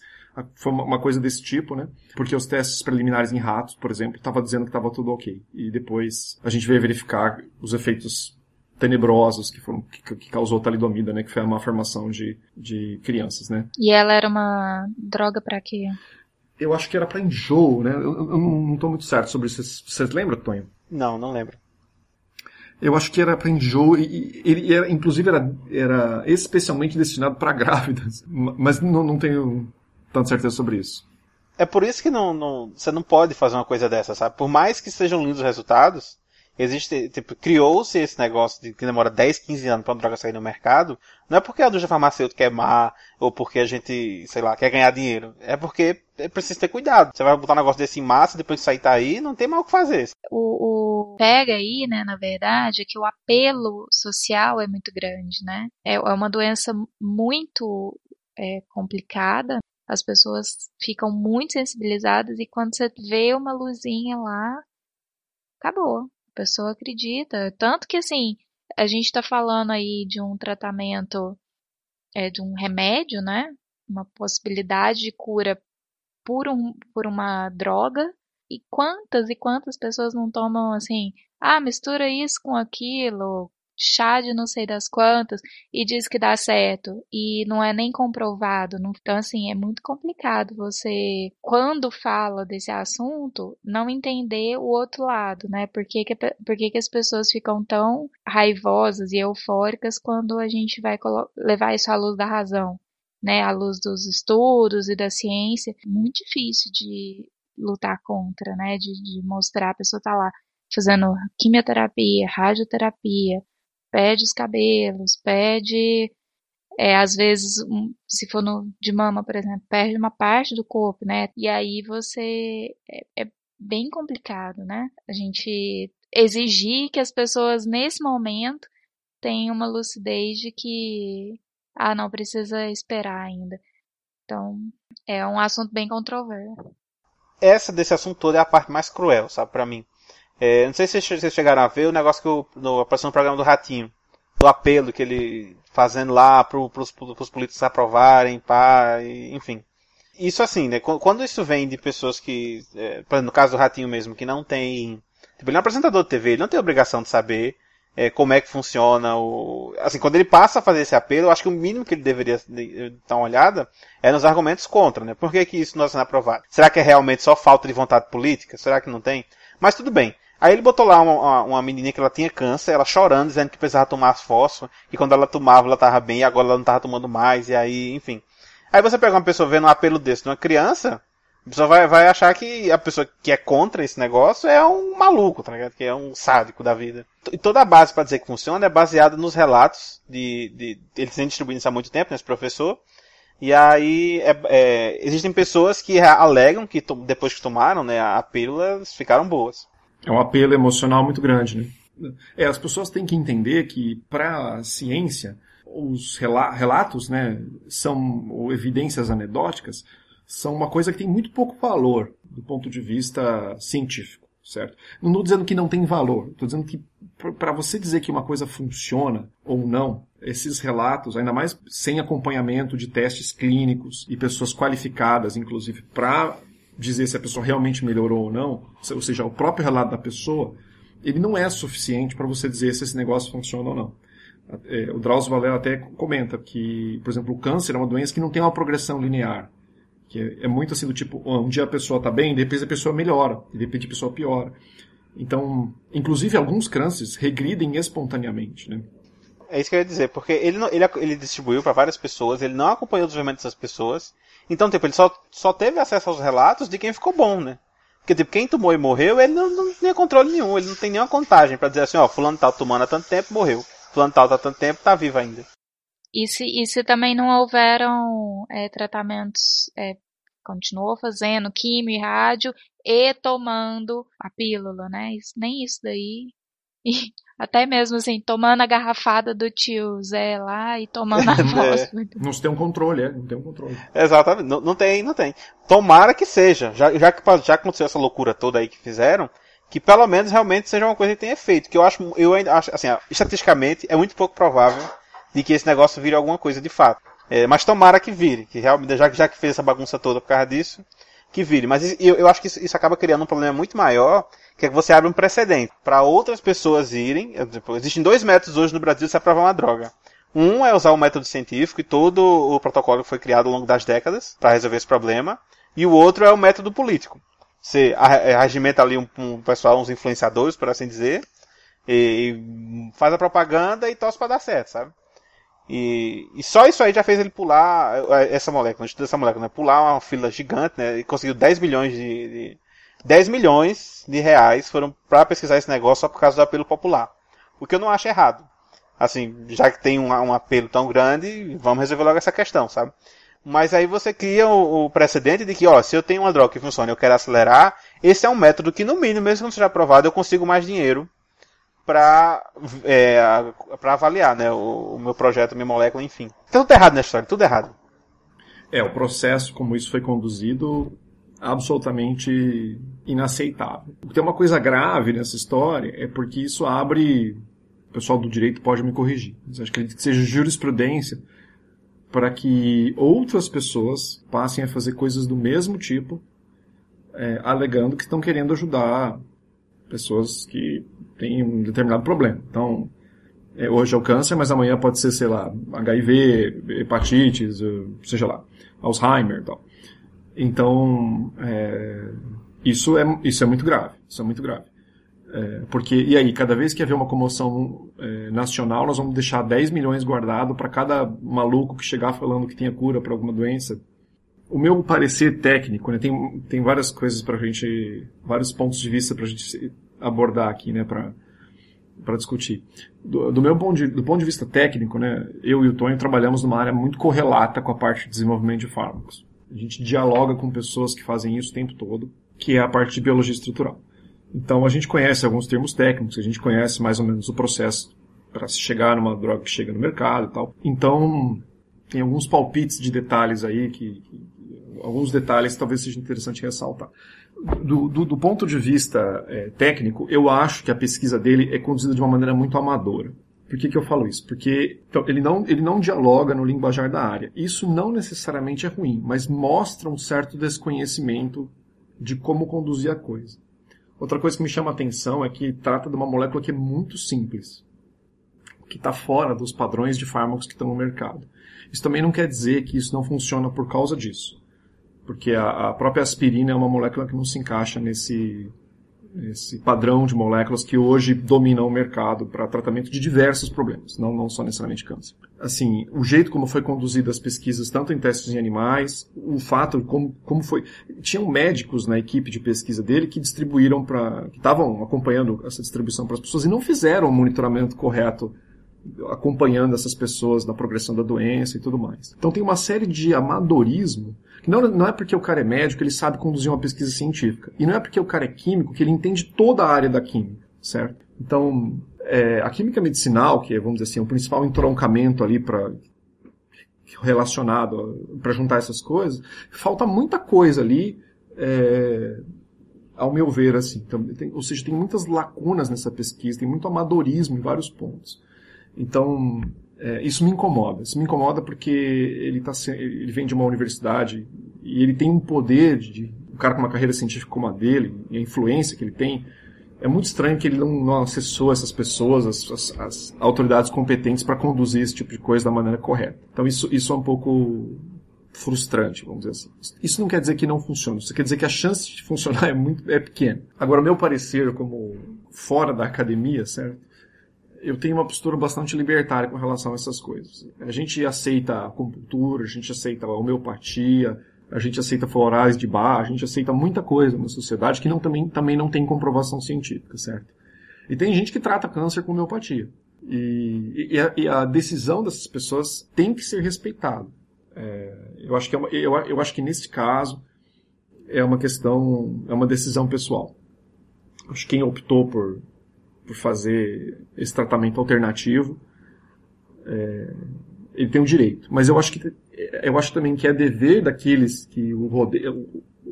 foi uma coisa desse tipo, né? Porque os testes preliminares em ratos, por exemplo, estava dizendo que estava tudo ok. E depois a gente veio verificar os efeitos tenebrosos que foram que, que causou talidomida, né? Que foi a má formação de, de crianças, né? E ela era uma droga para quê? Eu acho que era para enjoo, né? Eu, eu não estou muito certo sobre isso. Vocês lembram, Tonho? Não, não lembro. Eu acho que era para enjoo e ele era, inclusive era, era especialmente destinado para grávidas, mas não, não tenho tanta certeza sobre isso. É por isso que não, não, você não pode fazer uma coisa dessa, sabe? Por mais que sejam lindos os resultados, existe, tipo, criou-se esse negócio de que demora 10, 15 anos para uma droga sair no mercado, não é porque a indústria farmacêutica é má, ou porque a gente, sei lá, quer ganhar dinheiro. É porque preciso ter cuidado. Você vai botar um negócio desse em massa, depois que sair tá aí, não tem mal o que fazer. O, o pega aí, né, na verdade, é que o apelo social é muito grande, né? É, é uma doença muito é, complicada. As pessoas ficam muito sensibilizadas e quando você vê uma luzinha lá, acabou pessoa acredita. Tanto que, assim, a gente está falando aí de um tratamento, é, de um remédio, né? Uma possibilidade de cura por, um, por uma droga. E quantas e quantas pessoas não tomam assim, ah, mistura isso com aquilo, chá de não sei das quantas e diz que dá certo e não é nem comprovado. Então, assim, é muito complicado você, quando fala desse assunto, não entender o outro lado, né? Por que, que, por que, que as pessoas ficam tão raivosas e eufóricas quando a gente vai levar isso à luz da razão? Né, à luz dos estudos e da ciência, muito difícil de lutar contra, né, de, de mostrar a pessoa tá lá fazendo quimioterapia, radioterapia, perde os cabelos, perde, é, às vezes, se for no, de mama, por exemplo, perde uma parte do corpo, né? E aí você é, é bem complicado, né? A gente exigir que as pessoas nesse momento tenham uma lucidez de que ah, não precisa esperar ainda. Então, é um assunto bem controverso. Essa desse assunto todo é a parte mais cruel, sabe, para mim. É, não sei se vocês chegaram a ver o negócio que eu, no, apareceu no programa do Ratinho. Do apelo que ele fazendo lá pro, pros, pros políticos aprovarem, pá, e, enfim. Isso assim, né? Quando isso vem de pessoas que, é, no caso do Ratinho mesmo, que não tem. Tipo, ele é um apresentador de TV, ele não tem obrigação de saber é, como é que funciona o. Assim, quando ele passa a fazer esse apelo, eu acho que o mínimo que ele deveria dar uma olhada é nos argumentos contra, né? Por que, que isso não está sendo aprovado? Será que é realmente só falta de vontade política? Será que não tem? Mas tudo bem. Aí ele botou lá uma, uma menina que ela tinha câncer, ela chorando, dizendo que precisava tomar fósforo, e quando ela tomava ela tava bem, e agora ela não tava tomando mais, e aí, enfim. Aí você pega uma pessoa vendo um apelo desse de uma criança, a pessoa vai, vai achar que a pessoa que é contra esse negócio é um maluco, tá ligado? Que é um sádico da vida. E toda a base para dizer que funciona é baseada nos relatos de, de eles têm distribuído isso há muito tempo, né, professor. E aí é, é, existem pessoas que alegam que depois que tomaram né, a pílula ficaram boas. É um apelo emocional muito grande, né? É, as pessoas têm que entender que para a ciência os relatos, né, são evidências anedóticas são uma coisa que tem muito pouco valor do ponto de vista científico, certo? Não estou dizendo que não tem valor, estou dizendo que para você dizer que uma coisa funciona ou não, esses relatos, ainda mais sem acompanhamento de testes clínicos e pessoas qualificadas, inclusive, para dizer se a pessoa realmente melhorou ou não, ou seja, o próprio relato da pessoa, ele não é suficiente para você dizer se esse negócio funciona ou não. É, o Drauzio Valera até comenta que, por exemplo, o câncer é uma doença que não tem uma progressão linear. Que é muito assim do tipo, um dia a pessoa está bem, depois a pessoa melhora, e de repente a pessoa piora. Então, inclusive alguns cânceres regridem espontaneamente, né? É isso que eu ia dizer, porque ele, não, ele, ele distribuiu para várias pessoas, ele não acompanhou o desenvolvimento dessas pessoas, então, tipo, ele só, só teve acesso aos relatos de quem ficou bom, né? Porque, tipo, quem tomou e morreu, ele não, não tinha controle nenhum, ele não tem nenhuma contagem para dizer assim, ó, fulano tal tomando há tanto tempo, morreu. Fulano tal tá há tanto tempo, tá vivo ainda. E se, e se também não houveram é, tratamentos, é, continuou fazendo químio e rádio e tomando a pílula, né? Isso, nem isso daí. E até mesmo assim, tomando a garrafada do tio Zé lá e tomando a fósforo. É. Não se tem um controle, é, não tem um controle. Exatamente, não, não tem, não tem. Tomara que seja, já, já que já aconteceu essa loucura toda aí que fizeram, que pelo menos realmente seja uma coisa que tenha efeito. Que eu acho, eu ainda acho, assim, estatisticamente é muito pouco provável de que esse negócio vire alguma coisa de fato. É, mas tomara que vire, que realmente, já, já que fez essa bagunça toda por causa disso, que vire. Mas eu, eu acho que isso, isso acaba criando um problema muito maior, que é que você abre um precedente para outras pessoas irem. Existem dois métodos hoje no Brasil de se aprovar uma droga. Um é usar o método científico e todo o protocolo que foi criado ao longo das décadas para resolver esse problema. E o outro é o método político. Você arregimenta ali um, um pessoal, uns influenciadores, por assim dizer, e, e faz a propaganda e torce para dar certo, sabe? E, e, só isso aí já fez ele pular essa molécula, dessa molécula, né? Pular uma fila gigante, né? E conseguiu 10 milhões de, de 10 milhões de reais foram para pesquisar esse negócio só por causa do apelo popular. O que eu não acho errado. Assim, já que tem um, um apelo tão grande, vamos resolver logo essa questão, sabe? Mas aí você cria o, o, precedente de que, ó, se eu tenho uma droga que funciona e eu quero acelerar, esse é um método que, no mínimo, mesmo que não seja aprovado, eu consigo mais dinheiro para é, avaliar, né, o, o, meu projeto, minha molécula, enfim. Tá tudo errado nessa história, tudo errado. É, o processo como isso foi conduzido absolutamente inaceitável. Tem uma coisa grave nessa história é porque isso abre pessoal do direito pode me corrigir. Mas acho que acredito que seja jurisprudência para que outras pessoas passem a fazer coisas do mesmo tipo, é, alegando que estão querendo ajudar pessoas que têm um determinado problema. Então, é, hoje é o câncer, mas amanhã pode ser, sei lá, HIV, hepatites, eh, seja lá, Alzheimer e tal. Então, é, isso, é, isso é muito grave. Isso é muito grave. É, porque, e aí, cada vez que haver uma comoção é, nacional, nós vamos deixar 10 milhões guardado para cada maluco que chegar falando que tinha cura para alguma doença. O meu parecer técnico, né, tem, tem várias coisas para a gente, vários pontos de vista para a gente abordar aqui, né, para para discutir. Do, do, meu ponto de, do ponto de vista técnico, né, eu e o Tonho trabalhamos numa área muito correlata com a parte de desenvolvimento de fármacos. A gente dialoga com pessoas que fazem isso o tempo todo, que é a parte de biologia estrutural. Então a gente conhece alguns termos técnicos, a gente conhece mais ou menos o processo para se chegar numa droga que chega no mercado e tal. Então tem alguns palpites de detalhes aí que, que alguns detalhes talvez seja interessante ressaltar. Do, do, do ponto de vista é, técnico, eu acho que a pesquisa dele é conduzida de uma maneira muito amadora. Por que, que eu falo isso? Porque então, ele, não, ele não dialoga no linguajar da área. Isso não necessariamente é ruim, mas mostra um certo desconhecimento de como conduzir a coisa. Outra coisa que me chama a atenção é que trata de uma molécula que é muito simples, que está fora dos padrões de fármacos que estão no mercado. Isso também não quer dizer que isso não funciona por causa disso, porque a, a própria aspirina é uma molécula que não se encaixa nesse, esse padrão de moléculas que hoje dominam o mercado para tratamento de diversos problemas, não, não só necessariamente câncer. Assim, o jeito como foi conduzida as pesquisas, tanto em testes em animais, o fato como, como foi... Tinham médicos na equipe de pesquisa dele que distribuíram para... que estavam acompanhando essa distribuição para as pessoas e não fizeram o monitoramento correto acompanhando essas pessoas na progressão da doença e tudo mais. Então tem uma série de amadorismo não, não é porque o cara é médico que ele sabe conduzir uma pesquisa científica. E não é porque o cara é químico que ele entende toda a área da química, certo? Então, é, a química medicinal, que é, vamos dizer assim, o principal entroncamento ali para relacionado para juntar essas coisas, falta muita coisa ali, é, ao meu ver, assim. Tem, ou seja, tem muitas lacunas nessa pesquisa, tem muito amadorismo em vários pontos. Então, é, isso me incomoda. Isso me incomoda porque ele, tá, ele vem de uma universidade e ele tem um poder de. Um cara com uma carreira científica como a dele, e a influência que ele tem. É muito estranho que ele não, não acessou essas pessoas, as, as, as autoridades competentes para conduzir esse tipo de coisa da maneira correta. Então isso, isso é um pouco frustrante, vamos dizer assim. Isso não quer dizer que não funciona, isso quer dizer que a chance de funcionar é muito é pequena. Agora, meu parecer como fora da academia, certo? Eu tenho uma postura bastante libertária com relação a essas coisas. A gente aceita a acupuntura, a gente aceita homeopatia, a gente aceita florais de bar, a gente aceita muita coisa na sociedade que não, também, também não tem comprovação científica, certo? E tem gente que trata câncer com homeopatia. E, e, a, e a, decisão dessas pessoas tem que ser respeitada. É, eu, acho que é uma, eu, eu acho que nesse caso é uma questão, é uma decisão pessoal. Acho que quem optou por por fazer esse tratamento alternativo, é, ele tem o direito. Mas eu acho que eu acho também que é dever daqueles que o rodeiam,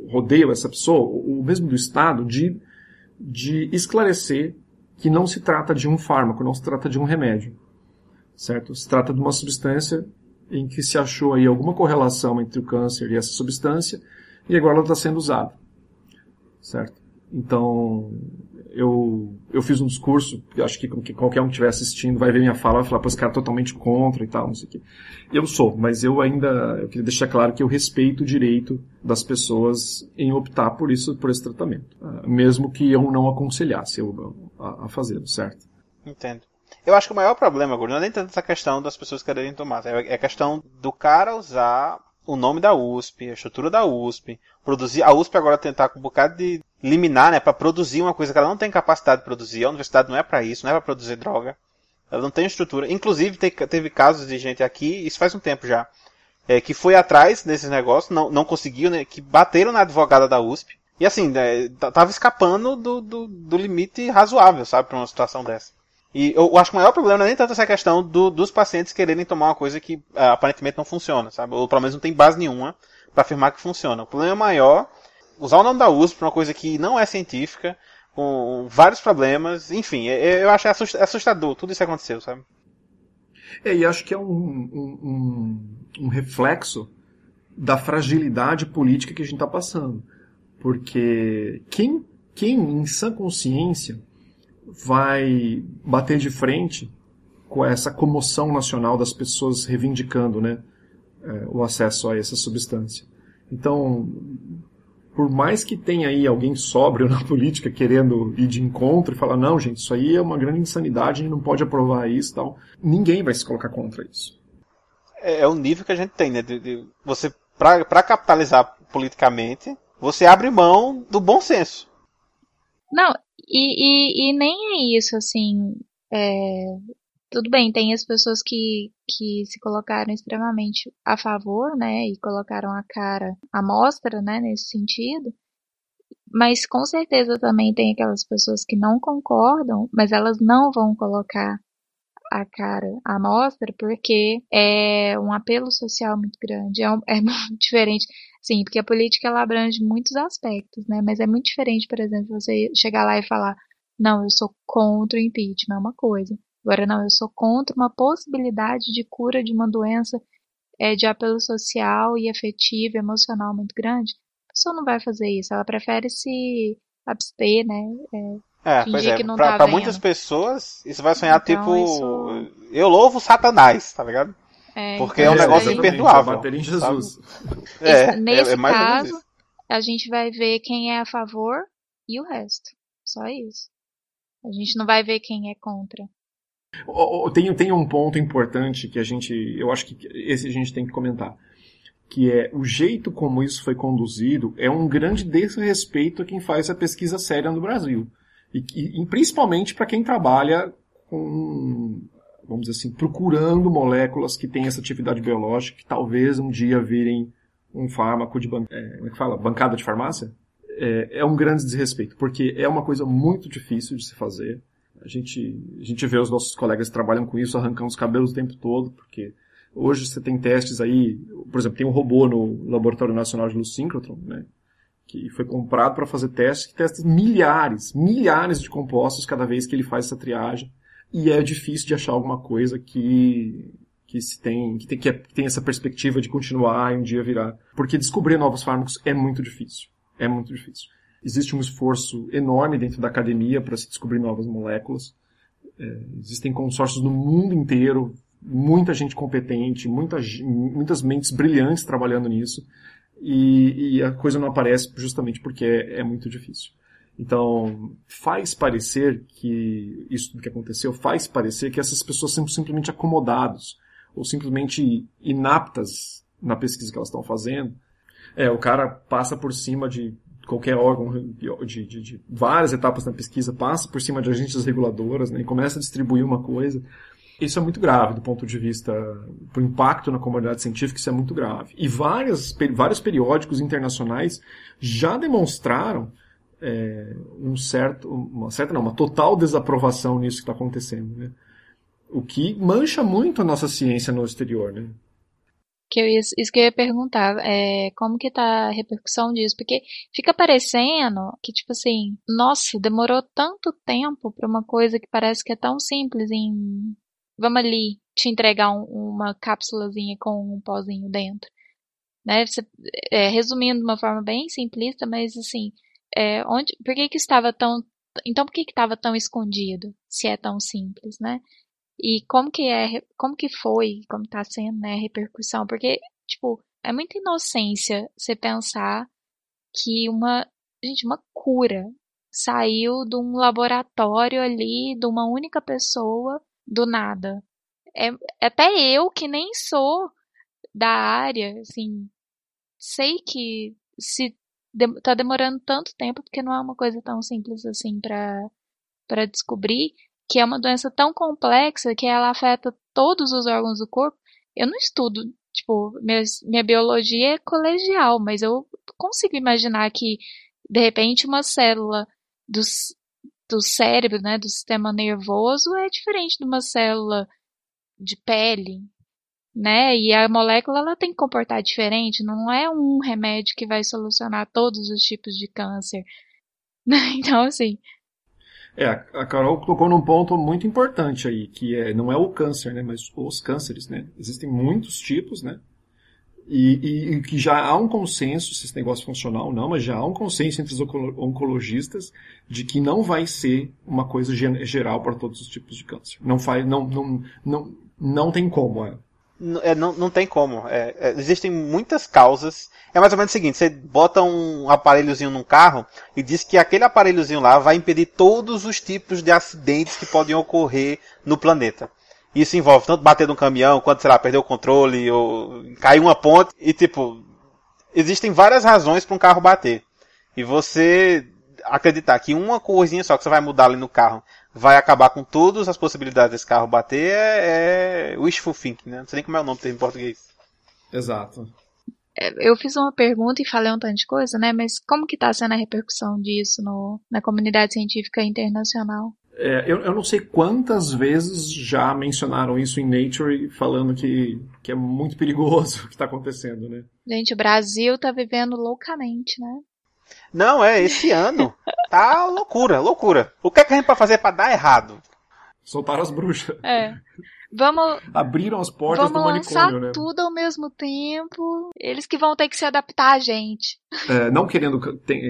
rodeiam essa pessoa, o mesmo do Estado, de, de esclarecer que não se trata de um fármaco, não se trata de um remédio, certo? Se trata de uma substância em que se achou aí alguma correlação entre o câncer e essa substância e agora ela está sendo usada, certo? Então, eu, eu fiz um discurso, acho que, que qualquer um que estiver assistindo vai ver minha fala e vai falar, pô, esse cara é totalmente contra e tal, não sei o quê. Eu sou, mas eu ainda, eu queria deixar claro que eu respeito o direito das pessoas em optar por isso, por esse tratamento. Ah, mesmo que eu não aconselhasse eu a, a fazê-lo, certo? Entendo. Eu acho que o maior problema, Gordon, não é nem tanto essa questão das pessoas quererem tomar, é a questão do cara usar o nome da USP, a estrutura da USP, produzir, a USP agora tentar com um bocado de liminar, né, para produzir uma coisa que ela não tem capacidade de produzir, a universidade não é para isso, não é para produzir droga, ela não tem estrutura. Inclusive, te, teve casos de gente aqui, isso faz um tempo já, é, que foi atrás desses negócios, não, não conseguiu, né, que bateram na advogada da USP, e assim, né, tava escapando do, do, do limite razoável, sabe, para uma situação dessa. E eu acho que o maior problema não é nem tanto essa questão do, dos pacientes quererem tomar uma coisa que uh, aparentemente não funciona, sabe? Ou pelo menos não tem base nenhuma para afirmar que funciona. O problema maior usar o nome da USP para uma coisa que não é científica, com vários problemas, enfim, eu, eu acho assust- assustador tudo isso aconteceu, sabe? É, e acho que é um, um, um, um reflexo da fragilidade política que a gente está passando. Porque quem, quem, em sã consciência, vai bater de frente com essa comoção nacional das pessoas reivindicando né, é, o acesso a essa substância? Então, por mais que tenha aí alguém sóbrio na política querendo ir de encontro e falar, não, gente, isso aí é uma grande insanidade, a gente não pode aprovar isso e tal, ninguém vai se colocar contra isso. É, é o nível que a gente tem, né? De, de você, pra, pra capitalizar politicamente, você abre mão do bom senso. Não, e, e, e nem é isso, assim. é, tudo bem, tem as pessoas que, que se colocaram extremamente a favor, né? E colocaram a cara à mostra, né? Nesse sentido. Mas com certeza também tem aquelas pessoas que não concordam, mas elas não vão colocar a cara à mostra porque é um apelo social muito grande. É, um- é muito diferente. Sim, porque a política ela abrange muitos aspectos, né? Mas é muito diferente, por exemplo, você chegar lá e falar, não, eu sou contra o impeachment, é uma coisa. Agora, não, eu sou contra uma possibilidade de cura de uma doença é, de apelo social e afetivo, emocional muito grande. A pessoa não vai fazer isso, ela prefere se abster, né? É, É, Fingir pois é. que não pra, tá pra muitas pessoas, isso vai sonhar Então, tipo. isso- Eu louvo Satanás, tá ligado? é, Porque é um então, negócio aí- imperdoável, é bater em Jesus. É, nesse é, é mais ou menos caso, a gente vai ver quem é a favor e o resto. Só isso. A gente não vai ver quem é contra. Tem, tem um ponto importante que a gente, eu acho que esse a gente tem que comentar, que é o jeito como isso foi conduzido é um grande desrespeito a quem faz a pesquisa séria no Brasil. E, e- principalmente para quem trabalha com, vamos dizer assim, procurando moléculas que têm essa atividade biológica que talvez um dia virem um fármaco de é, como é que fala? bancada de farmácia. É, é um grande desrespeito, porque é uma coisa muito difícil de se fazer. A gente, a gente vê os nossos colegas que trabalham com isso arrancando os cabelos o tempo todo, porque hoje você tem testes aí, por exemplo, tem um robô no Laboratório Nacional de Luz Síncrotron, né, que foi comprado para fazer testes que testa milhares, milhares de compostos cada vez que ele faz essa triagem, e é difícil de achar alguma coisa que que se tem que tem, que é- tem essa perspectiva de continuar e um dia virar, porque descobrir novos fármacos é muito difícil, é muito difícil. Existe um esforço enorme dentro da academia para se descobrir novas moléculas. É, existem consórcios no mundo inteiro, muita gente competente, muita, muitas mentes brilhantes trabalhando nisso, e, e a coisa não aparece justamente porque é, é muito difícil. Então, faz parecer que isso que aconteceu faz parecer que essas pessoas são simplesmente acomodados ou simplesmente inaptas na pesquisa que elas estão fazendo. É, o cara passa por cima de qualquer órgão de, de, de várias etapas na pesquisa, passa por cima de agências reguladoras né, e começa a distribuir uma coisa. Isso é muito grave do ponto de vista do impacto na comunidade científica, isso é muito grave. E várias, vários periódicos internacionais já demonstraram é, um certo, uma certa não, uma total desaprovação nisso que está acontecendo, né? O que mancha muito a nossa ciência no exterior, né? Que eu ia, isso que eu ia perguntar, é, como que tá a repercussão disso? Porque fica parecendo que, tipo assim, nossa, demorou tanto tempo pra uma coisa que parece que é tão simples em, vamos ali, te entregar um- uma cápsulazinha com um pozinho dentro. Né? Você- é, resumindo de uma forma bem simplista, mas assim, é, onde, por que que estava tão, então por que que estava tão escondido, se é tão simples, né? E como que é, como que foi, como tá sendo, né, a repercussão? Porque, tipo, é muita inocência você pensar que uma, gente, uma cura saiu de um laboratório ali, de uma única pessoa, do nada. É, até eu, que nem sou da área, assim, sei que se de- tá demorando tanto tempo, porque não é uma coisa tão simples assim para descobrir que é uma doença tão complexa que ela afeta todos os órgãos do corpo. Eu não estudo, tipo, meus- minha biologia é colegial, mas eu consigo imaginar que, de repente, uma célula do, do cérebro, né, do sistema nervoso é diferente de uma célula de pele, né? E a molécula ela tem que comportar diferente, não é um remédio que vai solucionar todos os tipos de câncer. Então, assim, É, a Carol tocou num ponto muito importante aí, que é, não é o câncer, né, mas os cânceres, né? Existem muitos tipos, né? E, que já há um consenso, se esse negócio funcional ou não, mas já há um consenso entre os oncologistas de que não vai ser uma coisa geral para todos os tipos de câncer. Não faz, não, não, não, não tem como. É. Não, não tem como. É, é, existem muitas causas. É mais ou menos o seguinte: você bota um aparelhozinho num carro e diz que aquele aparelhozinho lá vai impedir todos os tipos de acidentes que podem ocorrer no planeta. Isso envolve tanto bater num caminhão, quanto, sei lá, perder o controle, ou cair uma ponte. E, tipo, existem várias razões para um carro bater. E você acreditar que uma coisinha só que você vai mudar ali no carro vai acabar com todas as possibilidades desse carro bater é, é wishful thinking, né? Não sei nem como é o nome dele em português. Exato. É, eu fiz uma pergunta e falei um tanto de coisa, né? Mas como que está sendo a repercussão disso no, na comunidade científica internacional? É, eu, eu, não sei quantas vezes já mencionaram isso em Nature, falando que, que é muito perigoso o que está acontecendo, né? Gente, o Brasil está vivendo loucamente, né? Não, é esse ano. Tá loucura, loucura. O que, é que a gente pode fazer para dar errado? Soltaram as bruxas. É. Vamos. Abriram as portas vamos do manicômio, né? tudo ao mesmo tempo. Eles que vão ter que se adaptar a gente. É, não querendo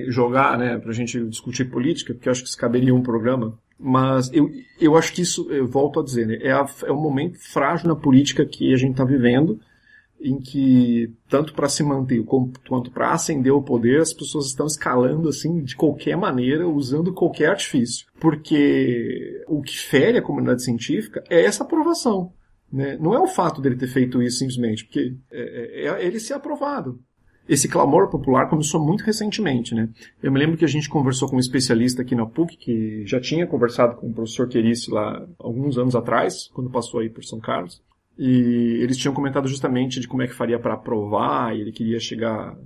jogar, né, pra gente discutir política, porque eu acho que isso caberia um programa. Mas eu, eu acho que isso, eu volto a dizer, né, é, a, é um momento frágil na política que a gente está vivendo, em que, tanto para se manter quanto para ascender o poder, as pessoas estão escalando assim de qualquer maneira, usando qualquer artifício. Porque o que fere a comunidade científica é essa aprovação. Né? Não é o fato dele ter feito isso simplesmente, porque é, é, é ele ser aprovado esse clamor popular começou muito recentemente, né? Eu me lembro que a gente conversou com um especialista aqui na PUC, que já tinha conversado com o professor Querice lá alguns anos atrás, quando passou aí por São Carlos. E eles tinham comentado justamente de como é que faria para aprovar, e ele queria chegar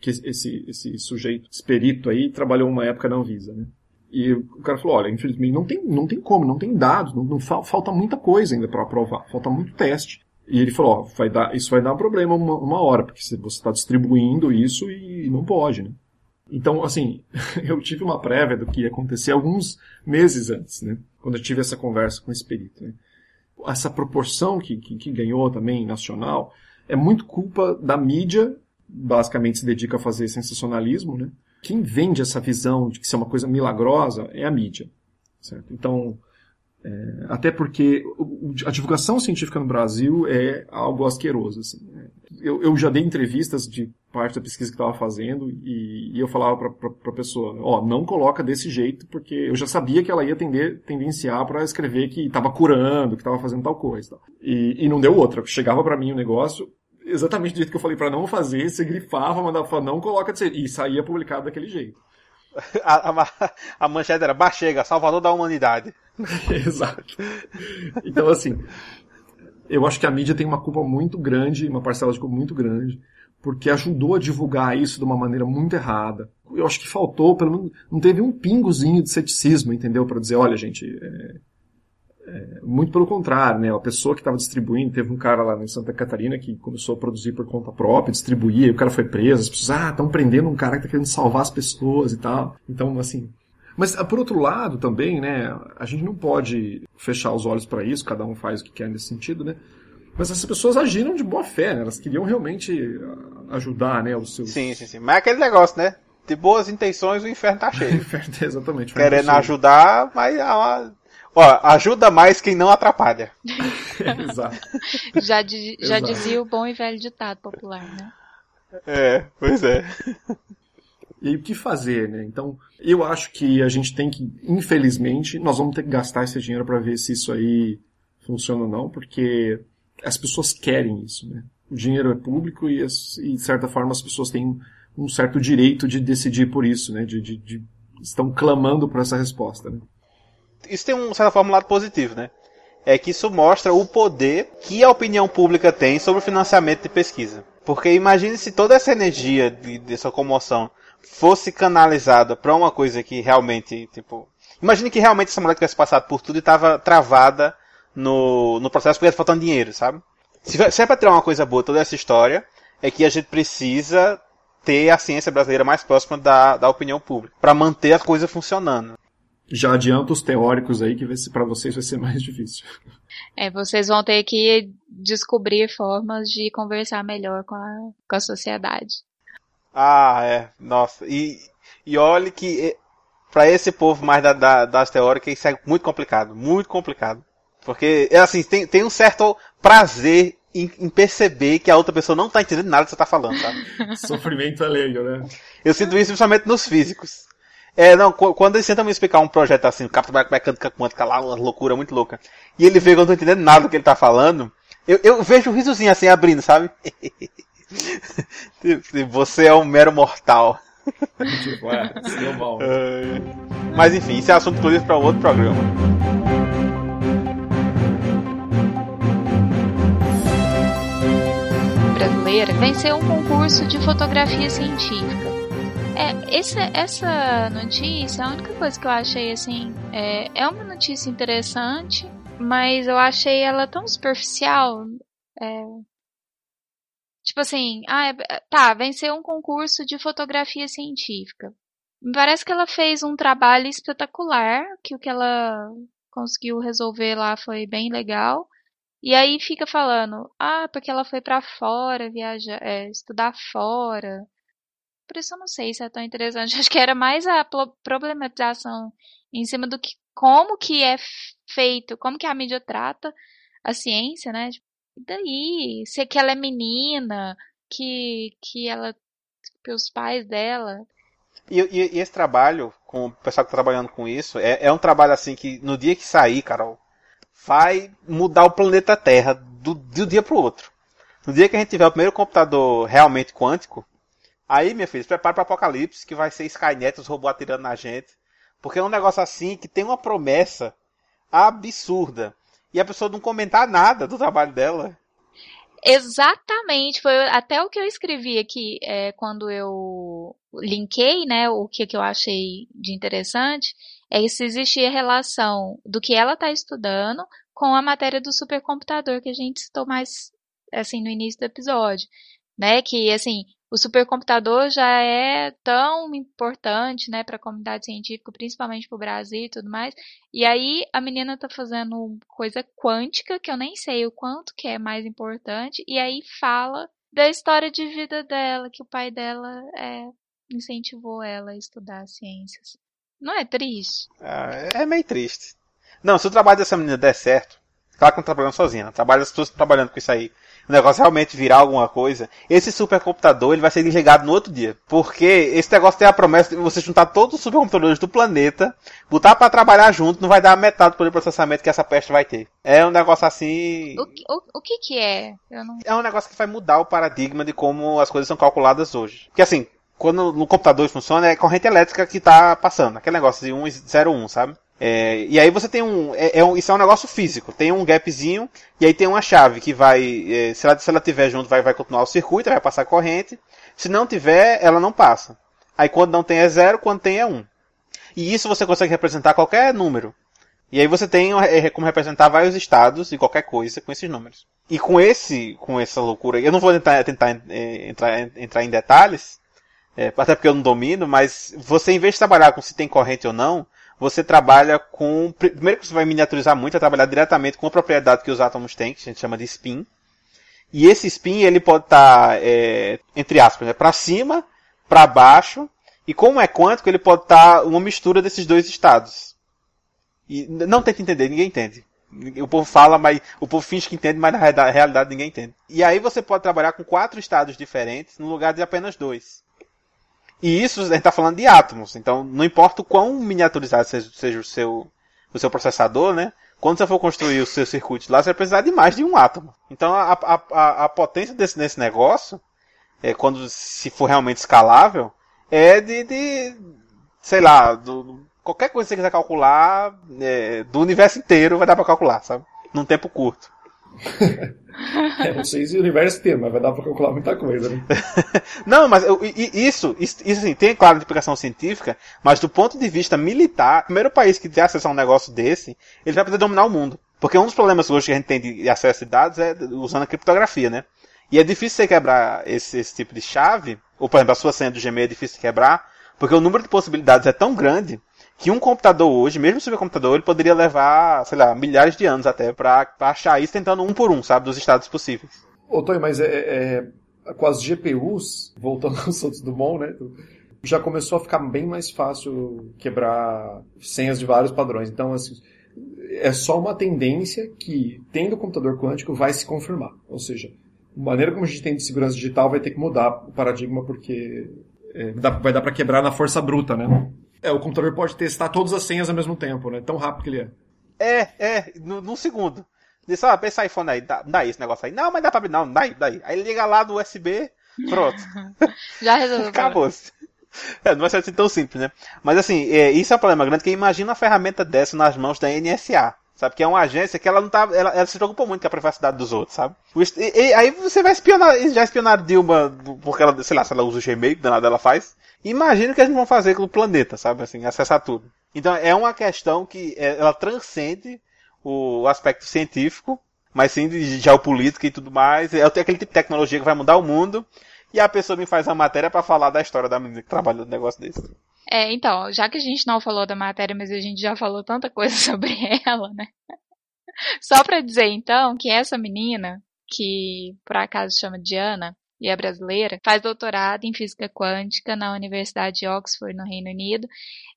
que esse, esse sujeito, esse perito aí, trabalhou uma época na Anvisa, né? E o cara falou, olha, infelizmente não tem, não tem como, não tem dados, não, não falta muita coisa ainda para aprovar, falta muito teste. E ele falou, ó, vai dar, isso vai dar um problema uma, uma hora, porque você está distribuindo isso e não pode, né? Então, assim, eu tive uma prévia do que ia acontecer alguns meses antes, né? Quando eu tive essa conversa com esse perito, né? Essa proporção que, que, que ganhou também nacional é muito culpa da mídia, basicamente se dedica a fazer sensacionalismo, né? Quem vende essa visão de que isso é uma coisa milagrosa é a mídia, certo? Então, é, até porque a divulgação científica no Brasil é algo asqueroso. Assim. Né? Eu, eu, já dei entrevistas de parte da pesquisa que estava fazendo e, e, eu falava para a pessoa, ó, não coloca desse jeito, porque eu já sabia que ela ia tender, tendenciar para escrever que estava curando, que estava fazendo tal coisa. E, e não deu outra. Chegava para mim o negócio, exatamente do jeito que eu falei para não fazer, você grifava, mandava falar, não coloca desse jeito. E saía publicado daquele jeito. A, a, a manchete era Bachega, Salvador da Humanidade. Exato. Então, assim, eu acho que a mídia tem uma culpa muito grande, uma parcela de culpa muito grande, porque ajudou a divulgar isso de uma maneira muito errada. Eu acho que faltou, pelo menos, não teve um pingozinho de ceticismo, entendeu? Para dizer, olha, gente, é, é, muito pelo contrário, né? A pessoa que estava distribuindo, teve um cara lá em Santa Catarina que começou a produzir por conta própria, distribuir, e o cara foi preso, as pessoas, ah, estão prendendo um cara que está querendo salvar as pessoas e tal. Então, assim, mas, ah, por outro lado, também, né, a gente não pode fechar os olhos para isso, cada um faz o que quer nesse sentido, né? Mas essas pessoas agiram de boa fé, né? Elas queriam realmente ah, ajudar, né, os seus... Sim, sim, sim. Mas é aquele negócio, né? De boas intenções o inferno tá cheio. inferno, exatamente. Querendo ajudar, mas... É ó, ajuda mais quem não atrapalha. Exato. Já, di... já Exato. dizia o bom e velho ditado popular, né? É, pois é. E aí, o que fazer, né? Então, eu acho que a gente tem que, infelizmente, nós vamos ter que gastar esse dinheiro para ver se isso aí funciona ou não, porque as pessoas querem isso, né? O dinheiro é público e, e de certa forma, as pessoas têm um certo direito de decidir por isso, né? De, de, de estão clamando por essa resposta, né? Isso tem um, certa forma, um lado positivo, né? É que isso mostra o poder que a opinião pública tem sobre o financiamento de pesquisa. Porque imagine se toda essa energia de, dessa comoção fosse canalizada para uma coisa que realmente, tipo. Imagine que realmente essa mulher tivesse passado por tudo e estava travada no, no processo porque faltando dinheiro, sabe? Se, se é para tirar uma coisa boa toda essa história, é que a gente precisa ter a ciência brasileira mais próxima da, da opinião pública, para manter a coisa funcionando. Já adianta os teóricos aí que pra vocês vai ser mais difícil. É, vocês vão ter que descobrir formas de conversar melhor com a, com a sociedade. Ah, é. Nossa. E, e olhe que pra esse povo mais da, da- das teóricas isso é muito complicado. Muito complicado. Porque, é assim, tem, tem um certo prazer em, em perceber que a outra pessoa não tá entendendo nada que você tá falando, sabe? Sofrimento alheio, né? Eu sinto isso principalmente nos físicos. É, não, qu- quando eles tentam me explicar um projeto assim, o com mecânica quântica lá, uma loucura muito louca, e ele vê que eu não tô entendendo nada do que ele tá falando, eu, eu vejo um risozinho assim abrindo, sabe? Você é um mero mortal. tipo, é, mal. Mas enfim, isso é assunto inclusive para outro programa. Brasileira venceu um concurso de fotografia científica. É, essa, essa notícia, a única coisa que eu achei assim, é, é uma notícia interessante, mas eu achei ela tão superficial. é, tipo assim, ah, é- tá, venceu um concurso de fotografia científica. Me parece que ela fez um trabalho espetacular, que o que ela conseguiu resolver lá foi bem legal. E aí fica falando, ah, porque ela foi pra fora, viajar, é, estudar fora. Por isso eu não sei se é tão interessante. Acho que era mais a problematização em cima do que como que é feito, como que a mídia trata a ciência, né? Tipo, E daí, se que ela é menina, que que ela que os pais dela E, e- e esse trabalho, com o pessoal que tá trabalhando com isso, é, é um trabalho assim que no dia que sair, Carol, vai mudar o planeta Terra do, do dia pro outro. No dia que a gente tiver o primeiro computador realmente quântico, aí, minha filha, se prepara para apocalipse, que vai ser Skynet, os robôs atirando na gente. Porque é um negócio assim que tem uma promessa absurda. E a pessoa não comentar nada do trabalho dela. Exatamente, foi até o que eu escrevi aqui é, quando eu linkei, né, o que, que eu achei de interessante, é se existia relação do que ela está estudando com a matéria do supercomputador que a gente citou mais assim no início do episódio, né, que assim o supercomputador já é tão importante, né, para a comunidade científica, principalmente para o Brasil e tudo mais. E aí a menina tá fazendo coisa quântica, que eu nem sei o quanto que é mais importante, e aí fala da história de vida dela, que o pai dela é, incentivou ela a estudar ciências. Não é triste? Ah, É meio triste. Não, se o trabalho dessa menina der certo, claro que não tá trabalhando sozinha, ela trabalha as pessoas trabalhando com isso aí. O negócio realmente virar alguma coisa, esse supercomputador ele vai ser desligado no outro dia. Porque esse negócio tem a promessa de você juntar todos os supercomputadores do planeta, botar para trabalhar junto, não vai dar metade do poder de processamento que essa peste vai ter. É um negócio assim. O, que- o, o que que é? Não... É um negócio que vai mudar o paradigma de como as coisas são calculadas hoje. Porque assim, quando no computador funciona, é corrente elétrica que tá passando. Aquele negócio de 1 e 0, 1, sabe? É, e aí você tem um, é, é um- Isso é um negócio físico. Tem um gapzinho, e aí tem uma chave que vai. é, se, ela, se ela tiver junto, vai, vai continuar o circuito, vai passar corrente. Se não tiver, ela não passa. Aí quando não tem é zero, quando tem é 1. E isso você consegue representar qualquer número. E aí você tem é, como representar vários estados de qualquer coisa com esses números. E com esse, com essa loucura, eu não vou tentar, tentar é, entrar, entrar em detalhes, é, até porque eu não domino, mas você em vez de trabalhar com se tem corrente ou não, você trabalha com, primeiro que você vai miniaturizar muito, é trabalhar diretamente com a propriedade que os átomos têm, que a gente chama de spin. E esse spin ele pode estar, entre aspas, né, para cima, para baixo, e como é quântico, ele pode estar uma mistura desses dois estados. E não tenta entender, ninguém entende. O povo fala, mas o povo finge que entende, mas na realidade ninguém entende. E aí você pode trabalhar com quatro estados diferentes no lugar de apenas dois. E isso a gente está falando de átomos. Então não importa o quão miniaturizado seja, seja o, seu, o seu processador, né? Quando você for construir os seus circuitos lá, você vai precisar de mais de um átomo. Então a, a, a, a potência desse, desse negócio, é, quando se for realmente escalável, é de, de sei lá, do, qualquer coisa que você quiser calcular, é, do universo inteiro vai dar para calcular, sabe? Num tempo curto. É, não sei se o universo inteiro, mas vai dar pra calcular muita coisa, né? Não, mas eu- isso, isso, isso assim, tem claro implicação científica, mas do ponto de vista militar, o primeiro país que tem acesso a um negócio desse, ele vai poder dominar o mundo. Porque um dos problemas hoje que a gente tem de acesso de dados é usando a criptografia, né? E é difícil você quebrar esse, esse tipo de chave, ou por exemplo, a sua senha do Gmail é difícil de quebrar, porque o número de possibilidades é tão grande que um computador hoje, mesmo supercomputador, ele poderia levar, sei lá, milhares de anos até pra achar isso tentando um por um, sabe, dos estados possíveis. Ô, Tony, mas é, é- com as GPUs, voltando ao Santos Dumont, né? Já começou a ficar bem mais fácil quebrar senhas de vários padrões. Então, assim, é só uma tendência que, tendo computador quântico, vai se confirmar. Ou seja, a maneira como a gente tem de segurança digital vai ter que mudar o paradigma, porque é, vai dar para quebrar na força bruta, né? É, o computador pode testar todas as senhas ao mesmo tempo, né? Tão rápido que ele é. É, é, no- num segundo. Disse, ó, esse iPhone aí, dá, dá esse negócio aí. Não, mas dá pra abrir, não, dá aí, dá aí. Aí ele liga lá do USB, pronto. Já resolveu. Acabou-se. É, não vai ser assim tão simples, né? Mas assim, é, isso é um problema grande, que imagina uma ferramenta dessa nas mãos da NSA. Sabe? Que é uma agência que ela não tá. Ela, ela se preocupa muito com a privacidade dos outros, sabe? E, e- aí você vai espionar. eles Já espionaram Dilma porque ela, sei lá, se ela usa o Gmail, danada ela faz. Imagina o que eles vão fazer com o planeta, sabe? Assim, acessar tudo. Então é uma questão que é, ela transcende o aspecto científico, mas sim de geopolítica e tudo mais. É aquele tipo de tecnologia que vai mudar o mundo. E a pessoa me faz uma matéria pra falar da história da menina que trabalha no negócio desse. É, então, já que a gente não falou da matéria, mas a gente já falou tanta coisa sobre ela, né? Só pra dizer, então, que essa menina, que por acaso chama Diana, e é brasileira, faz doutorado em física quântica na Universidade de Oxford, no Reino Unido.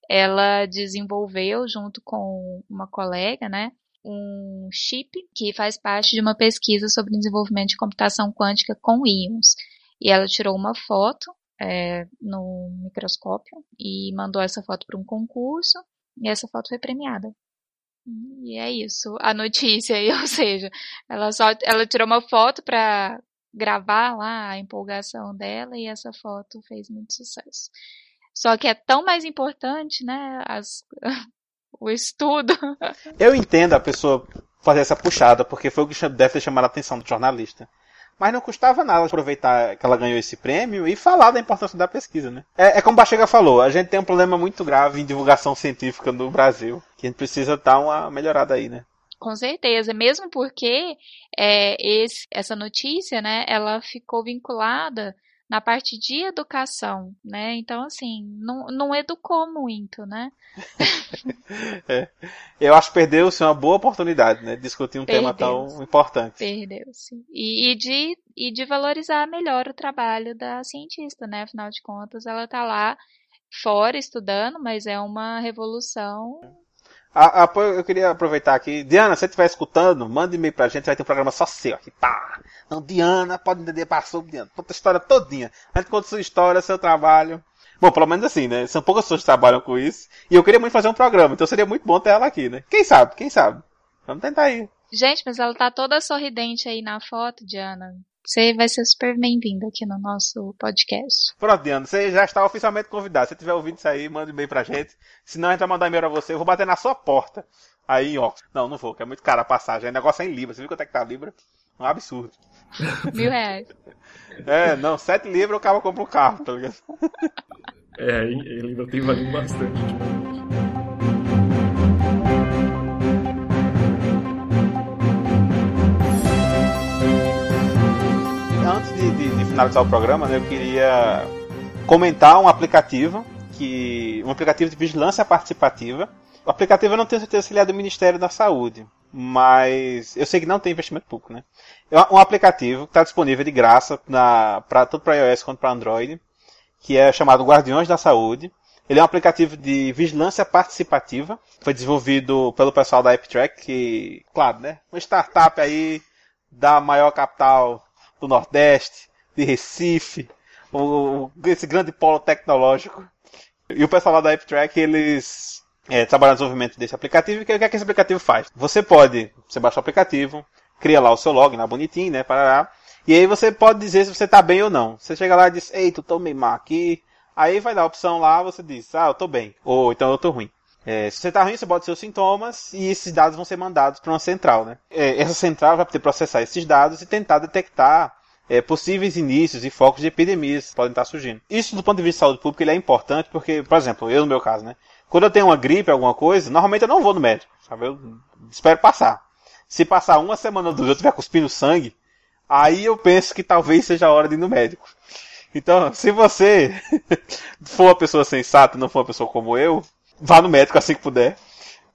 Ela desenvolveu, junto com uma colega, né, um chip que faz parte de uma pesquisa sobre desenvolvimento de computação quântica com íons. E ela tirou uma foto é, no microscópio e mandou essa foto para um concurso e essa foto foi premiada. E é isso, a notícia, ou seja, ela só ela tirou uma foto para gravar lá a empolgação dela e essa foto fez muito sucesso. Só que é tão mais importante, né, as, o estudo. Eu entendo a pessoa fazer essa puxada, porque foi o que deve ter chamado a atenção do jornalista. Mas não custava nada aproveitar que ela ganhou esse prêmio e falar da importância da pesquisa, né? É, é como o Bachega falou, a gente tem um problema muito grave em divulgação científica no Brasil, que a gente precisa dar uma melhorada aí, né? Com certeza, mesmo porque é, esse, essa notícia, né, ela ficou vinculada na parte de educação, né? Então, assim, não, não educou muito, né? É. Eu acho que perdeu-se uma boa oportunidade, né? De discutir um tema tão importante. Perdeu-se. E, e, de, e de valorizar melhor o trabalho da cientista, né? Afinal de contas, ela tá lá fora estudando, mas é uma revolução. A, a- eu queria aproveitar aqui. Diana, se você estiver escutando, manda e-mail pra gente, vai ter um programa só seu aqui. Pá! Não, Diana, pode entender, passou, Diana. Conta a história todinha. A gente conta sua história, seu trabalho. Bom, pelo menos assim, né? São poucas pessoas que trabalham com isso. E eu queria muito fazer um programa, então seria muito bom ter ela aqui, né? Quem sabe, quem sabe? Vamos tentar aí. Gente, mas ela tá toda sorridente aí na foto, Diana. Você vai ser super bem-vinda aqui no nosso podcast. Pronto, Diana, você já está oficialmente convidado. Se você tiver ouvido isso aí, manda um e-mail pra gente. Senão a gente vai mandar e-mail pra você. Eu vou bater na sua porta. Aí Oxford. Não, não vou, que é muito caro a passagem. O negócio é em Libra. Você viu quanto é que tá a Libra? Um absurdo. Mil reais. É, não, 7 libras o cara compra um carro, tá ligado? É, em em Libra tem valido bastante. De, de- finalizar o programa, né, eu queria comentar um aplicativo que. um aplicativo de vigilância participativa. O aplicativo eu não tenho certeza se ele é do Ministério da Saúde, mas eu sei que não tem investimento público, né? É um aplicativo que está disponível de graça na, tanto para iOS quanto para Android, que é chamado Guardiões da Saúde. Ele é um aplicativo de vigilância participativa. Foi desenvolvido pelo pessoal da AppTrack, que, claro, né? Uma startup aí da maior capital do Nordeste, de Recife, o, esse grande polo tecnológico. E o pessoal lá da AppTrack, eles é, trabalham no desenvolvimento desse aplicativo. E o que é que esse aplicativo faz? Você pode, você baixa o aplicativo, cria lá o seu login, lá bonitinho, né? Parará, e aí você pode dizer se você tá bem ou não. Você chega lá e diz, ei, tu tô meio mal aqui. Aí vai dar a opção lá, você diz, ah, eu tô bem. Ou então eu tô ruim. É, se você tá ruim, você bota seus sintomas e esses dados vão ser mandados para uma central, né? É, essa central vai poder processar esses dados e tentar detectar é, possíveis inícios e focos de epidemias que podem estar surgindo. Isso do ponto de vista de saúde pública é importante porque, por exemplo, eu no meu caso, né? Quando eu tenho uma gripe, alguma coisa, normalmente eu não vou no médico, sabe? Eu espero passar. Se passar uma semana ou duas eu estiver cuspindo sangue, aí eu penso que talvez seja a hora de ir no médico. Então, se você for uma pessoa sensata, não for uma pessoa como eu, vá no médico assim que puder.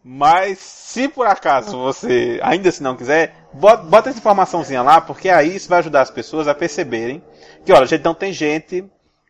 Mas se por acaso você ainda se não quiser, bota, essa informaçãozinha lá, porque aí isso vai ajudar as pessoas a perceberem que, olha, a gente não tem gente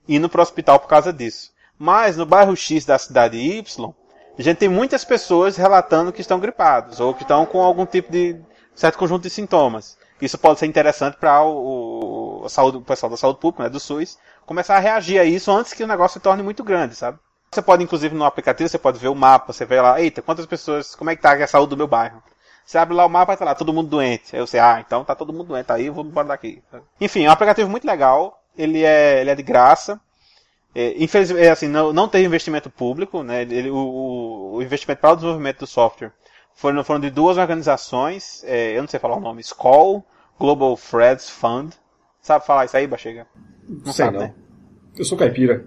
indo pro hospital por causa disso. Mas no bairro X da cidade Y, a gente tem muitas pessoas relatando que estão gripados ou que estão com algum tipo de certo conjunto de sintomas. Isso pode ser interessante para o, o, saúde, o pessoal da saúde pública, né, do SUS, começar a reagir a isso antes que o negócio se torne muito grande, sabe? Você pode, inclusive, no aplicativo, você pode ver o mapa, você vê lá, eita, quantas pessoas, como é que tá a saúde do meu bairro? Você abre lá o mapa e tá lá, todo mundo doente. Aí você, ah, então tá todo mundo doente, aí eu vou embora daqui. Enfim, é um aplicativo muito legal, ele é, ele é de graça. É, infelizmente, é assim, não, não teve investimento público, né? Ele, o, o investimento para o desenvolvimento do software foram, foram de duas organizações, é, eu não sei falar o nome, Skoll Global Threads Fund. Sabe falar isso aí, Bachega? Não sei sabe, não. Né? Eu sou caipira.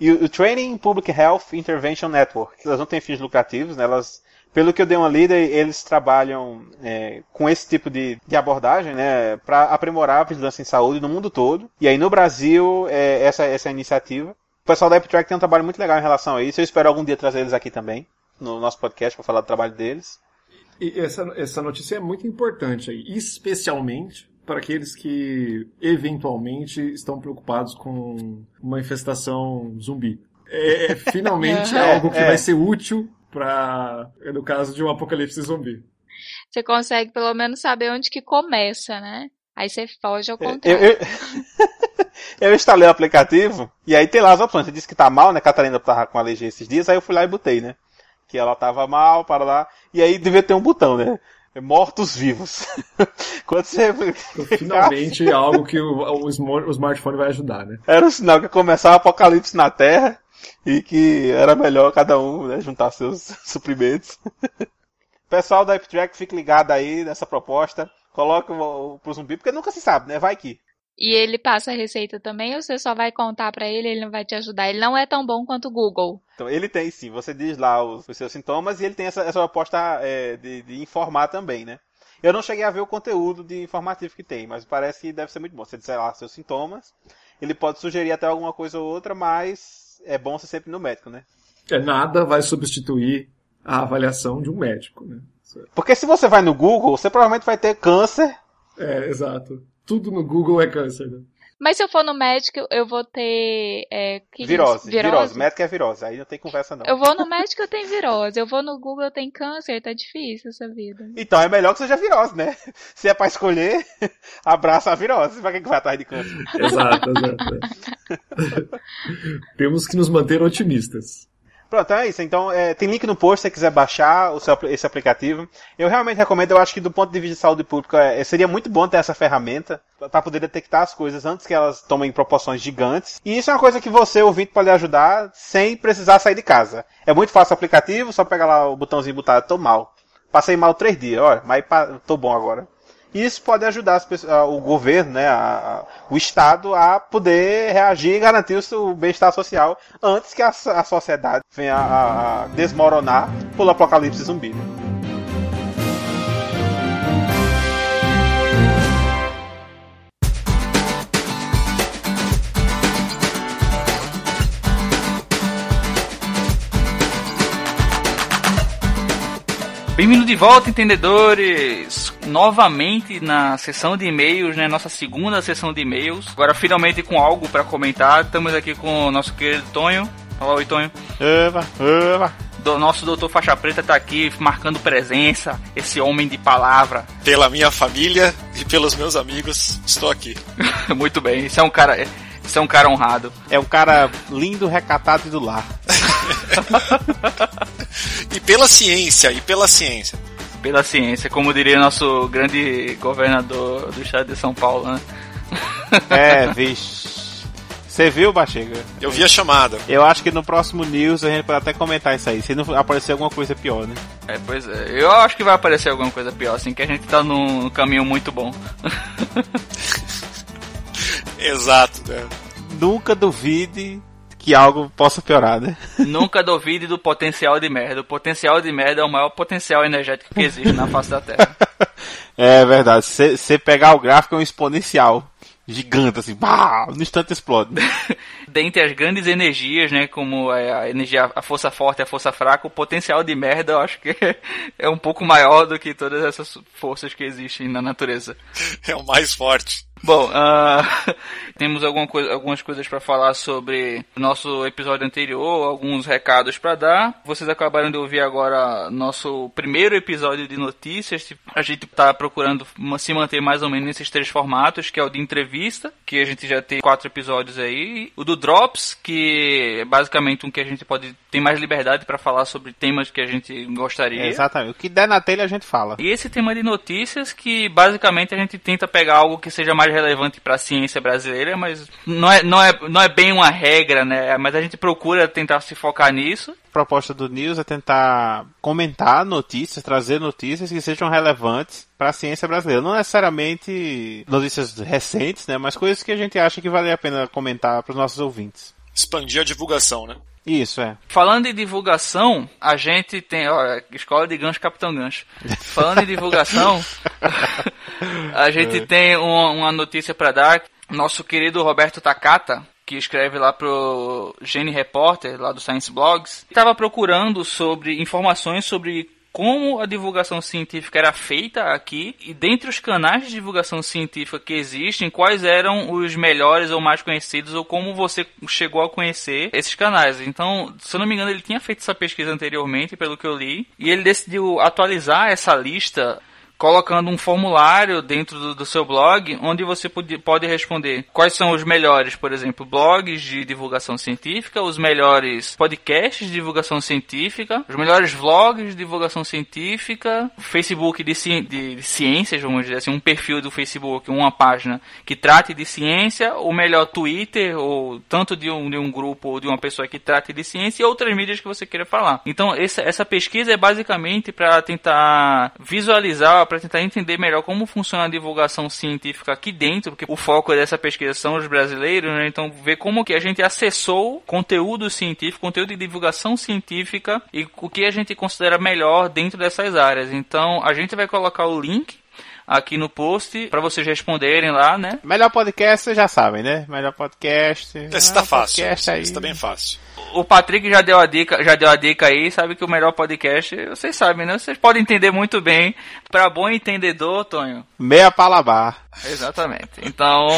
E o, o Training Public Health Intervention Network. Elas não têm fins lucrativos, né? Elas, pelo que eu dei uma lida, eles trabalham é, com esse tipo de, de abordagem, né? Para aprimorar a vigilância em saúde no mundo todo. E aí no Brasil, é, essa, essa iniciativa. O pessoal da AppTrack tem um trabalho muito legal em relação a isso. Eu espero algum dia trazer eles aqui também, no nosso podcast, para falar do trabalho deles. E essa, essa notícia é muito importante aí, especialmente para aqueles que eventualmente estão preocupados com uma infestação zumbi. É, é finalmente é, algo que é. vai ser útil para no caso de um apocalipse zumbi. Você consegue pelo menos saber onde que começa, né? Aí você foge ao contrário. Eu, eu, eu, instalei o aplicativo e aí tem lá as opções. Você disse que tá mal, né? Catarina tava com alergia esses dias, aí eu fui lá e botei, né? Que ela tava mal, para lá. E aí devia ter um botão, né? mortos-vivos. Quando você. Finalmente algo que o, o, o, smartphone vai ajudar, né? Era um sinal que ia começar o apocalipse na Terra e que era melhor cada um né, juntar seus suprimentos. Pessoal da AppTrack, fique ligado aí nessa proposta. Coloque o, pro zumbi, porque nunca se sabe, né? Vai que. E ele passa a receita também ou você só vai contar para ele ele não vai te ajudar? Ele não é tão bom quanto o Google. Então, ele tem sim. Você diz lá os, os seus sintomas e ele tem essa, essa proposta é, de, de, informar também, né? Eu não cheguei a ver o conteúdo de informativo que tem, mas parece que deve ser muito bom. Você disser lá seus sintomas, ele pode sugerir até alguma coisa ou outra, mas é bom ser sempre no médico, né? É, nada vai substituir a avaliação de um médico, né? Porque se você vai no Google, você provavelmente vai ter câncer. É, exato tudo no Google é câncer. Né? Mas se eu for no médico, eu vou ter. É, virose, virose, virose. Médico é virose, aí não tem conversa não. Eu vou no médico, eu tenho virose. Eu vou no Google, eu tenho câncer, tá difícil essa vida. Então é melhor que seja virose, né? Se é pra escolher, abraça a virose. Pra quem vai atrás de câncer? Exato, exato. Temos que nos manter otimistas. Pronto, então é isso. Então, é, tem link no post se você quiser baixar seu, esse aplicativo. Eu realmente recomendo, eu acho que do ponto de vista de saúde pública, é, seria muito bom ter essa ferramenta para poder detectar as coisas antes que elas tomem proporções gigantes. E isso é uma coisa que você, ouvinte, pode ajudar sem precisar sair de casa. É muito fácil o aplicativo, só pegar lá o botãozinho e botar, tô mal. Passei mal três dias, olha, mas tô bom agora. E isso pode ajudar pessoas, o governo, né, a, o Estado, a poder reagir e garantir o seu bem-estar social antes que a, a sociedade venha a, a desmoronar pelo apocalipse zumbi. Bem-vindo de volta, entendedores! Novamente na sessão de e-mails, né? Nossa segunda sessão de e-mails. Agora finalmente com algo para comentar. Estamos aqui com o nosso querido Tonho. Olá, oi, Tonho. Eva, eva. Do nosso doutor Faixa Preta tá aqui marcando presença, esse homem de palavra. Pela minha família e pelos meus amigos, estou aqui. Muito bem, isso é um cara. Isso é um cara honrado. É um cara lindo, recatado e do lar. e pela ciência, e pela ciência. Pela ciência, como diria nosso grande governador do estado de São Paulo, né? É, vixe. Você viu, Bachega? Eu vi a chamada. Eu acho que no próximo news a gente pode até comentar isso aí, se não aparecer alguma coisa pior, né? É, pois é. Eu acho que vai aparecer alguma coisa pior, assim, que a gente tá num caminho muito bom. Exato, né? Nunca duvide que algo possa piorar, né? Nunca duvide do potencial de merda. O potencial de merda é o maior potencial energético que existe na face da Terra. É verdade. Se você pegar o gráfico é um exponencial. gigante, assim, bah, no instante explode. Dentre as grandes energias, né, como a a energia, a força forte e a força fraca, o potencial de merda eu acho que é um pouco maior do que todas essas forças que existem na natureza. É o mais forte. Bom, ah, temos alguma coisa, algumas coisas para falar sobre o nosso episódio anterior, alguns recados para dar. Vocês acabaram de ouvir agora nosso primeiro episódio de notícias. A gente está procurando se manter mais ou menos nesses três formatos, que é o de entrevista, que a gente já tem quatro episódios aí, o do Drops, que é basicamente um que a gente pode ter mais liberdade para falar sobre temas que a gente gostaria. É, exatamente. O que der na telha a gente fala. E esse tema de notícias que basicamente a gente tenta pegar algo que seja mais relevante para a ciência brasileira, mas não é, não, é, não é bem uma regra, né? Mas a gente procura tentar se focar nisso. A proposta do News é tentar comentar notícias, trazer notícias que sejam relevantes para a ciência brasileira. Não necessariamente notícias recentes, né? Mas coisas que a gente acha que vale a pena comentar para os nossos ouvintes. Expandir a divulgação, né? Isso, é. Falando em divulgação, a gente tem. Ó, Escola de Gancho, Capitão Gancho. Falando em divulgação, a gente tem uma, uma notícia para dar. Nosso querido Roberto Takata, que escreve lá pro Gene Reporter, lá do Science Blogs, estava procurando sobre informações sobre como a divulgação científica era feita aqui e dentre os canais de divulgação científica que existem, quais eram os melhores ou mais conhecidos ou como você chegou a conhecer esses canais. Então, se eu não me engano, ele tinha feito essa pesquisa anteriormente, pelo que eu li, e ele decidiu atualizar essa lista colocando um formulário dentro do, do seu blog, onde você pode, pode responder quais são os melhores, por exemplo, blogs de divulgação científica, os melhores podcasts de divulgação científica, os melhores vlogs de divulgação científica, Facebook de, ci- de, de ciências, vamos dizer assim, um perfil do Facebook, uma página que trate de ciência, o melhor Twitter, ou tanto de um, de um grupo ou de uma pessoa que trate de ciência e outras mídias que você queira falar. Então, essa, essa pesquisa é basicamente para tentar visualizar, para tentar entender melhor como funciona a divulgação científica aqui dentro, porque o foco dessa pesquisa são os brasileiros, né? Então, ver como que a gente acessou conteúdo científico, conteúdo de divulgação científica e o que a gente considera melhor dentro dessas áreas. Então, a gente vai colocar o link aqui no post para vocês responderem lá, né? Melhor podcast, vocês já sabem, né? Melhor podcast. Esse tá fácil. podcast aí. Esse tá bem fácil. O Patrick já deu a dica, já deu a dica aí, sabe que o melhor podcast, vocês sabem, né? Vocês podem entender muito bem. Para bom entendedor, Tonho. Meia palabar. Exatamente. Então,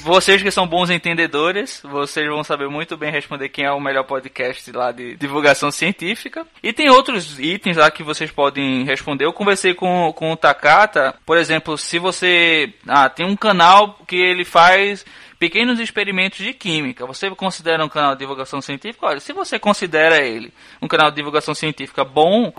vocês que são bons entendedores, vocês vão saber muito bem responder quem é o melhor podcast lá de divulgação científica. E tem outros itens lá que vocês podem responder. Eu conversei com, com o Takata, por exemplo, se você ah, tem um canal que ele faz pequenos experimentos de química. Você considera um canal de divulgação científica? Olha, se você considera ele um canal de divulgação científica bom,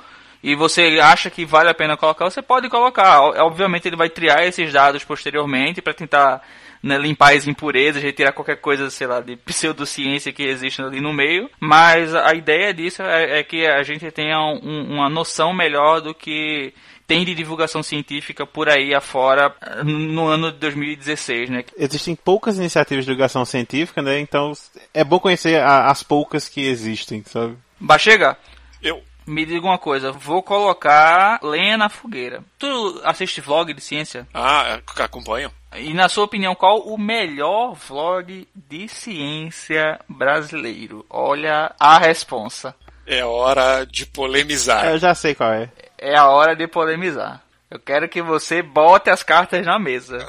e você acha que vale a pena colocar, você pode colocar. Obviamente ele vai triar esses dados posteriormente para tentar né, limpar as impurezas, retirar qualquer coisa, sei lá, de pseudociência que existe ali no meio. Mas a ideia disso é, é que a gente tenha um- uma noção melhor do que tem de divulgação científica por aí afora eh, no ano de 2016, né? Existem poucas iniciativas de divulgação científica, né? Então é bom conhecer a- as poucas que existem, sabe? Bachega, Eu. me diga uma coisa, vou colocar lenha na fogueira. Tu assiste vlog de ciência? Ah, ac- acompanho. E na sua opinião, qual o melhor vlog de ciência brasileiro? Olha a responsa. É hora de polemizar. Eu já sei qual é. É a hora de polemizar. Eu quero que você bote as cartas na mesa.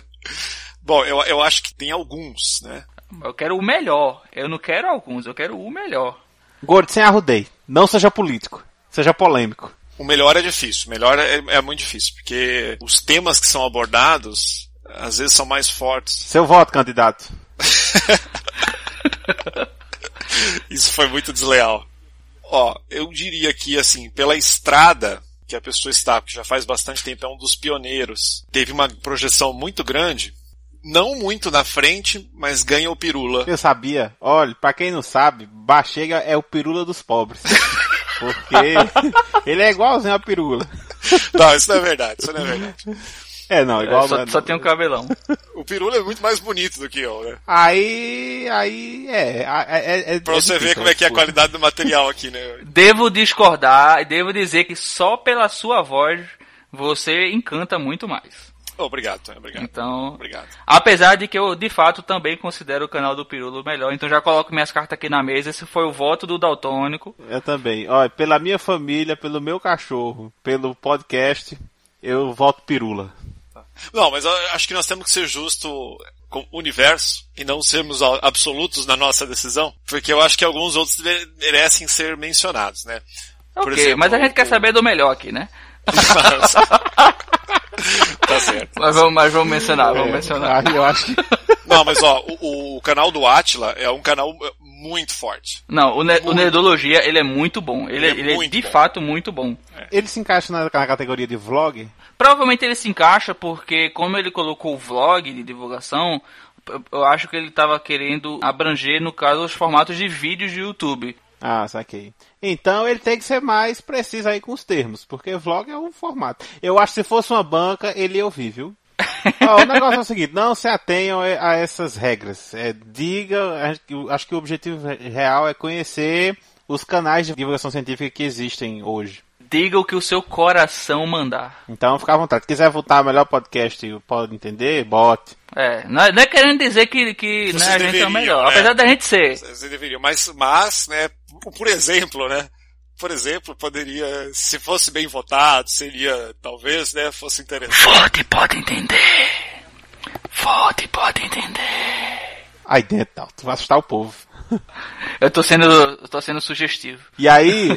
Bom, eu, eu acho que tem alguns, né? Eu quero o melhor. Eu não quero alguns, eu quero o melhor. Gordo, sem arrudei. Não seja político. Seja polêmico. O melhor é difícil. O melhor é, é muito difícil, porque os temas que são abordados às vezes são mais fortes. Seu voto, candidato. Isso foi muito desleal. Ó, eu diria que, assim, pela estrada que a pessoa está, que já faz bastante tempo, é um dos pioneiros. Teve uma projeção muito grande. Não muito na frente, mas ganha o pirula. Eu sabia. Olha, pra quem não sabe, Bachega é o pirula dos pobres. Porque ele é igualzinho a pirula. Não, isso não é verdade, isso não é verdade. É, não, igual... É, só, só tem um cabelão. O pirula é muito mais bonito do que eu, né? Aí, aí, é, é, é, é Pra você ver como é que é a qualidade do material aqui, né? Devo discordar e devo dizer que só pela sua voz você encanta muito mais. Obrigado, obrigado. Então, Obrigado. apesar de que eu, de fato, também considero o canal do Pirulo melhor, então já coloco minhas cartas aqui na mesa. Esse foi o voto do Daltônico. Eu também. Olha, pela minha família, pelo meu cachorro, pelo podcast, eu voto pirula. Não, mas eu acho que nós temos que ser justo com o universo e não sermos absolutos na nossa decisão, porque eu acho que alguns outros mere- merecem ser mencionados, né? Por Ok, exemplo, mas a gente quer o- saber do melhor aqui, né? tá certo. Mas vamos, mas vamos mencionar, vamos mencionar. Ah, eu acho que. Não, mas ó, o, o canal do Atila é um canal eh, muito forte. Não, o, ne o Muito. Nerdologia, ele é muito bom. Ele, Ele é ele é muito de bom. fato muito bom. Ele se encaixa na, na categoria de vlog? Provavelmente ele se encaixa porque, como ele colocou o vlog de divulgação, eu- eu acho que ele estava querendo abranger, no caso, os formatos de vídeos de YouTube. Ah, saquei. Então ele tem que ser mais preciso aí com os termos, porque vlog é um formato. Eu acho que se fosse uma banca, ele ia ouvir, viu? Ó, o negócio é o seguinte, não se atenham a essas regras. É, diga, acho que- o objetivo real é conhecer os canais de divulgação científica que existem hoje. Diga o que o seu coração mandar. Então fica à vontade. Se quiser votar melhor podcast, pode entender, bote. É, não é, não é querendo dizer que, que né, Vocês a gente é o deveriam, melhor. né? Apesar da gente ser. Você deveria, mas, mas, né, por exemplo, né, por exemplo, poderia, se fosse bem votado, seria, talvez, né, fosse interessante. Vote pode entender. Vote pode entender. Aí dentro, não, tu vai assustar o povo. Eu tô sendo, eu tô sendo sugestivo. E aí,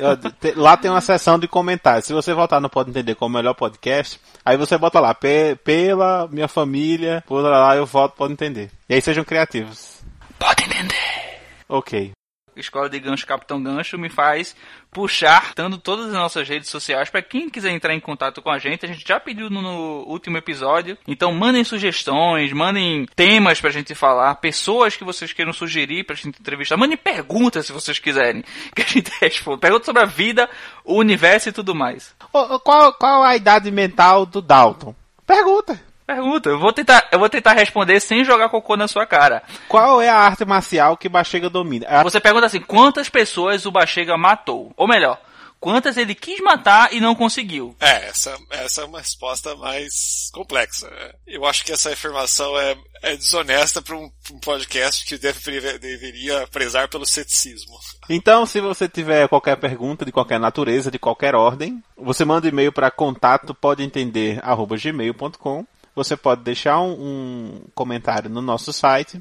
lá tem uma seção de comentários. Se você votar no Pode Entender como melhor podcast, aí você bota lá, "Pe- pela minha família, por lá eu voto Pode Entender. E aí sejam criativos. Pode entender. Ok. Escola de Gancho Capitão Gancho me faz puxar, dando todas as nossas redes sociais para quem quiser entrar em contato com a gente. A gente já pediu no, no último episódio. Então mandem sugestões, mandem temas pra gente falar, pessoas que vocês queiram sugerir pra gente entrevistar. Mandem perguntas se vocês quiserem, que a gente responda. Perguntas sobre a vida, o universo e tudo mais. Qual, qual a idade mental do Dalton? Pergunta. Pergunta, eu vou tentar, eu vou tentar responder sem jogar cocô na sua cara. Qual é a arte marcial que Bachega domina? A- Você pergunta assim, quantas pessoas o Bachega matou? Ou melhor, quantas ele quis matar e não conseguiu? É, essa, essa é uma resposta mais complexa. Eu acho que essa afirmação é, é desonesta para um, pra um podcast que deve, deveria prezar pelo ceticismo. Então, se você tiver qualquer pergunta de qualquer natureza, de qualquer ordem, você manda e-mail para contato podeentender@gmail.com. Você pode deixar um, um comentário no nosso site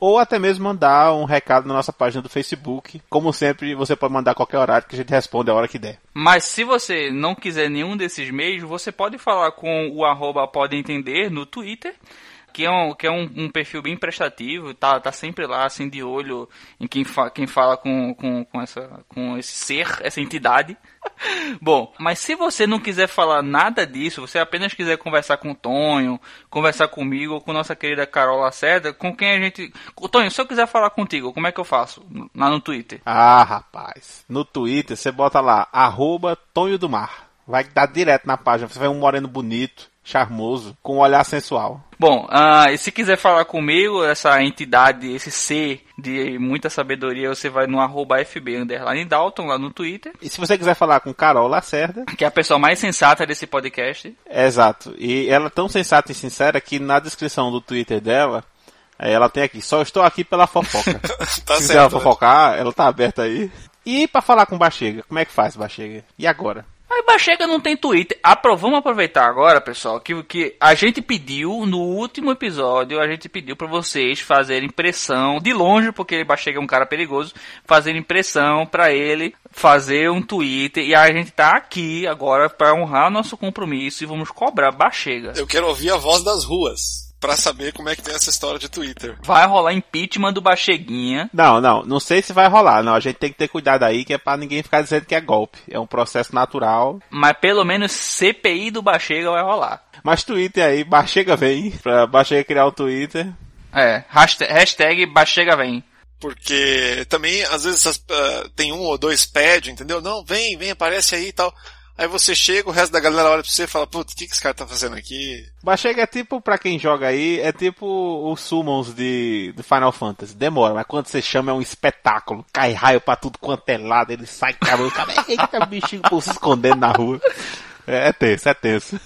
ou até mesmo mandar um recado na nossa página do Facebook. Como sempre, você pode mandar a qualquer horário que a gente responde a hora que der. Mas se você não quiser nenhum desses meios, você pode falar com o arroba pode entender no Twitter, que é um, que é um, um perfil bem prestativo, tá, tá sempre lá, assim, de olho em quem, fa quem fala com, com, com, essa, com esse ser, essa entidade. Bom, mas se você não quiser falar nada disso, você apenas quiser conversar com o Tonho, conversar comigo ou com nossa querida Carol Lacerda, com quem a gente... Tonho, se eu quiser falar contigo, como é que eu faço? Lá no Twitter. Ah, rapaz. No Twitter, você bota lá, arroba Tonho do Mar. Vai dar direto na página. Você vai um moreno bonito, charmoso, com um olhar sensual. Bom, ah, e se quiser falar comigo, essa entidade, esse ser de muita sabedoria, você vai no arroba FB underline Dalton lá no Twitter, E se você quiser falar com Carol Lacerda, que é a pessoa mais sensata desse podcast. Exato. E ela é tão sensata e sincera que na descrição do Twitter dela, eh, ela tem aqui, só estou aqui pela fofoca. Tá Se quiser certo. fofocar, ela tá aberta aí. E pra falar com Bachega, como é que faz, Bachega? E agora? Aí Bachega não tem Twitter. Apro, vamos aproveitar agora, pessoal, que, que a gente pediu no último episódio, a gente pediu pra vocês fazerem pressão de longe, porque Bachega é um cara perigoso, fazerem pressão pra ele fazer um Twitter e a gente tá aqui agora pra honrar nosso compromisso e vamos cobrar Bachega. Eu quero ouvir a voz das ruas pra saber como é que tem essa história de Twitter. Vai rolar impeachment do Bacheguinha. Não, não, não sei se vai rolar, não. A gente tem que ter cuidado aí, que é pra ninguém ficar dizendo que é golpe. É um processo natural. Mas pelo menos CPI do Bachega vai rolar. Mas Twitter aí, Bachega vem, pra Bachega criar o Twitter. É, hashtag, hashtag Bachega vem. Porque também, às vezes, ah, tem um ou dois pede, entendeu? Não, vem, vem, aparece aí e tal. Aí você chega, o resto da galera olha pra você e fala, putz, o que, que esse cara tá fazendo aqui? Bachega é tipo, pra quem joga aí, é tipo os summons de, de Final Fantasy. Demora, mas quando você chama é um espetáculo. Cai raio pra tudo quanto é lado, ele sai cabelo, cara, eita bichinho por se escondendo na rua. É, é tenso, é tenso.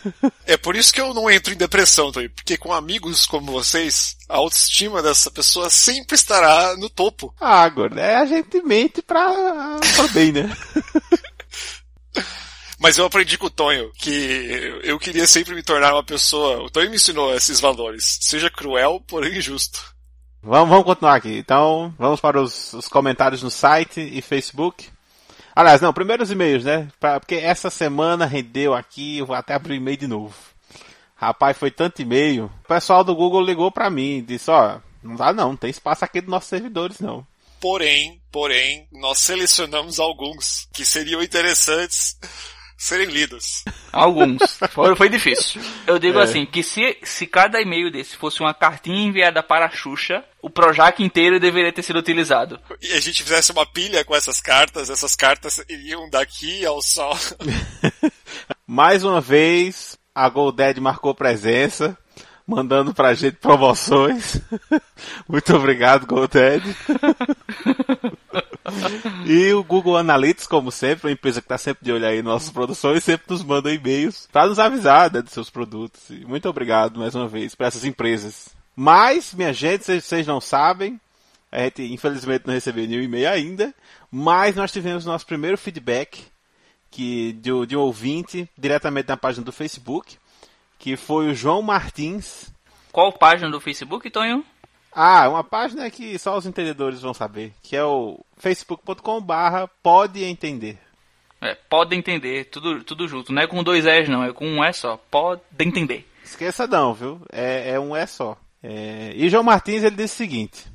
É por isso que eu não entro em depressão, Tony, porque com amigos como vocês, a autoestima dessa pessoa sempre estará no topo. Ah, agora, é a gente mente pra, pra bem, né? Mas eu aprendi com o Tonho que eu queria sempre me tornar uma pessoa. O Tonho me ensinou esses valores. Seja cruel, porém justo. Vamos, vamos continuar aqui. Então, vamos para os, os comentários no site e Facebook. Aliás, não, primeiro os e-mails, né? Pra- porque essa semana rendeu aqui, eu vou até abrir o e-mail de novo. Rapaz, foi tanto e-mail. O pessoal do Google ligou pra mim e disse, ó, não dá não, não tem espaço aqui dos nossos servidores não. Porém, porém, nós selecionamos alguns que seriam interessantes serem lidos. Alguns. Foi, foi difícil. Eu digo É. assim, que se, se cada e-mail desse fosse uma cartinha enviada para a Xuxa, o Projac inteiro deveria ter sido utilizado. E a gente fizesse uma pilha com essas cartas, essas cartas iriam daqui ao sol. Mais uma vez, a GoDaddy marcou presença, mandando pra gente promoções. Muito obrigado, GoDaddy. e o Google Analytics, como sempre, uma empresa que está sempre de olho aí nas nossas produções, sempre nos manda e-mails para nos avisar né, dos seus produtos. E muito obrigado mais uma vez para essas empresas. Mas, minha gente, vocês- não sabem, a gente infelizmente não recebeu nenhum e-mail ainda, mas nós tivemos nosso primeiro feedback que de, de um ouvinte diretamente na página do Facebook, que foi o João Martins. Qual página do Facebook, Tonho? Ah, uma página que só os entendedores vão saber, que é o facebook.com/barra pode entender. É, pode entender, tudo, tudo junto. Não é com dois S, não, é com um S só. Pode entender. Esqueça não, viu? É, é um é só. É, E João Martins ele disse o seguinte: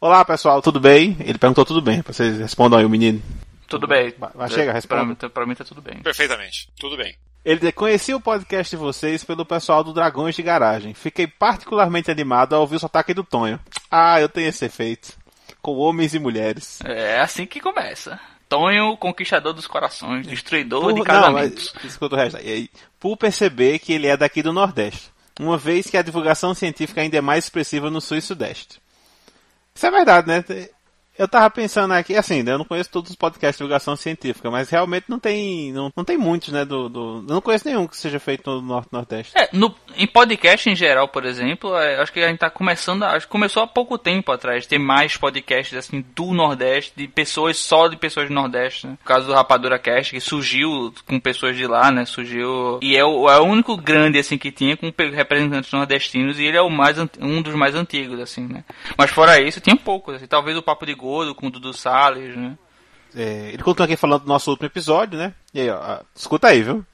Olá pessoal, tudo bem? Ele perguntou tudo bem. Vocês respondam aí o menino. Tudo bem. Vai- vai, chega, pra, mim, tá- pra mim tá tudo bem. Perfeitamente. Tudo bem. Ele diz, conheci o podcast de vocês pelo pessoal do Dragões de Garagem. Fiquei particularmente animado ao ouvir o sotaque do Tonho. Ah, eu tenho esse efeito. Com homens e mulheres. É assim que começa. Tonho, conquistador dos corações, destruidor Por- de não, casamentos. mas, escuta o resto. E aí, Por perceber que ele é daqui do Nordeste. Uma vez que a divulgação científica ainda é mais expressiva no Sul e Sudeste. Isso é verdade, né? Eu tava pensando aqui, assim, né, eu não conheço todos os podcasts de divulgação científica, mas realmente não tem, não, não tem muitos, né, do, do- eu não conheço nenhum que seja feito no Norte Nordeste. É, no, em podcast em geral, por exemplo, é, acho que a gente tá começando, acho que começou há pouco tempo atrás, ter mais podcasts assim do Nordeste, de pessoas só de pessoas do Nordeste, né? No caso do Rapadura Cast, que surgiu com pessoas de lá, né? Surgiu. E é o, é o único grande assim que tinha com representantes nordestinos, e ele é o mais um dos mais antigos, assim, né? Mas fora isso, tinha poucos, assim, talvez o Papo de Gordo com o Dudu Salles, né? É, ele continua aqui falando do nosso último episódio, né? E aí, ó, escuta aí, viu?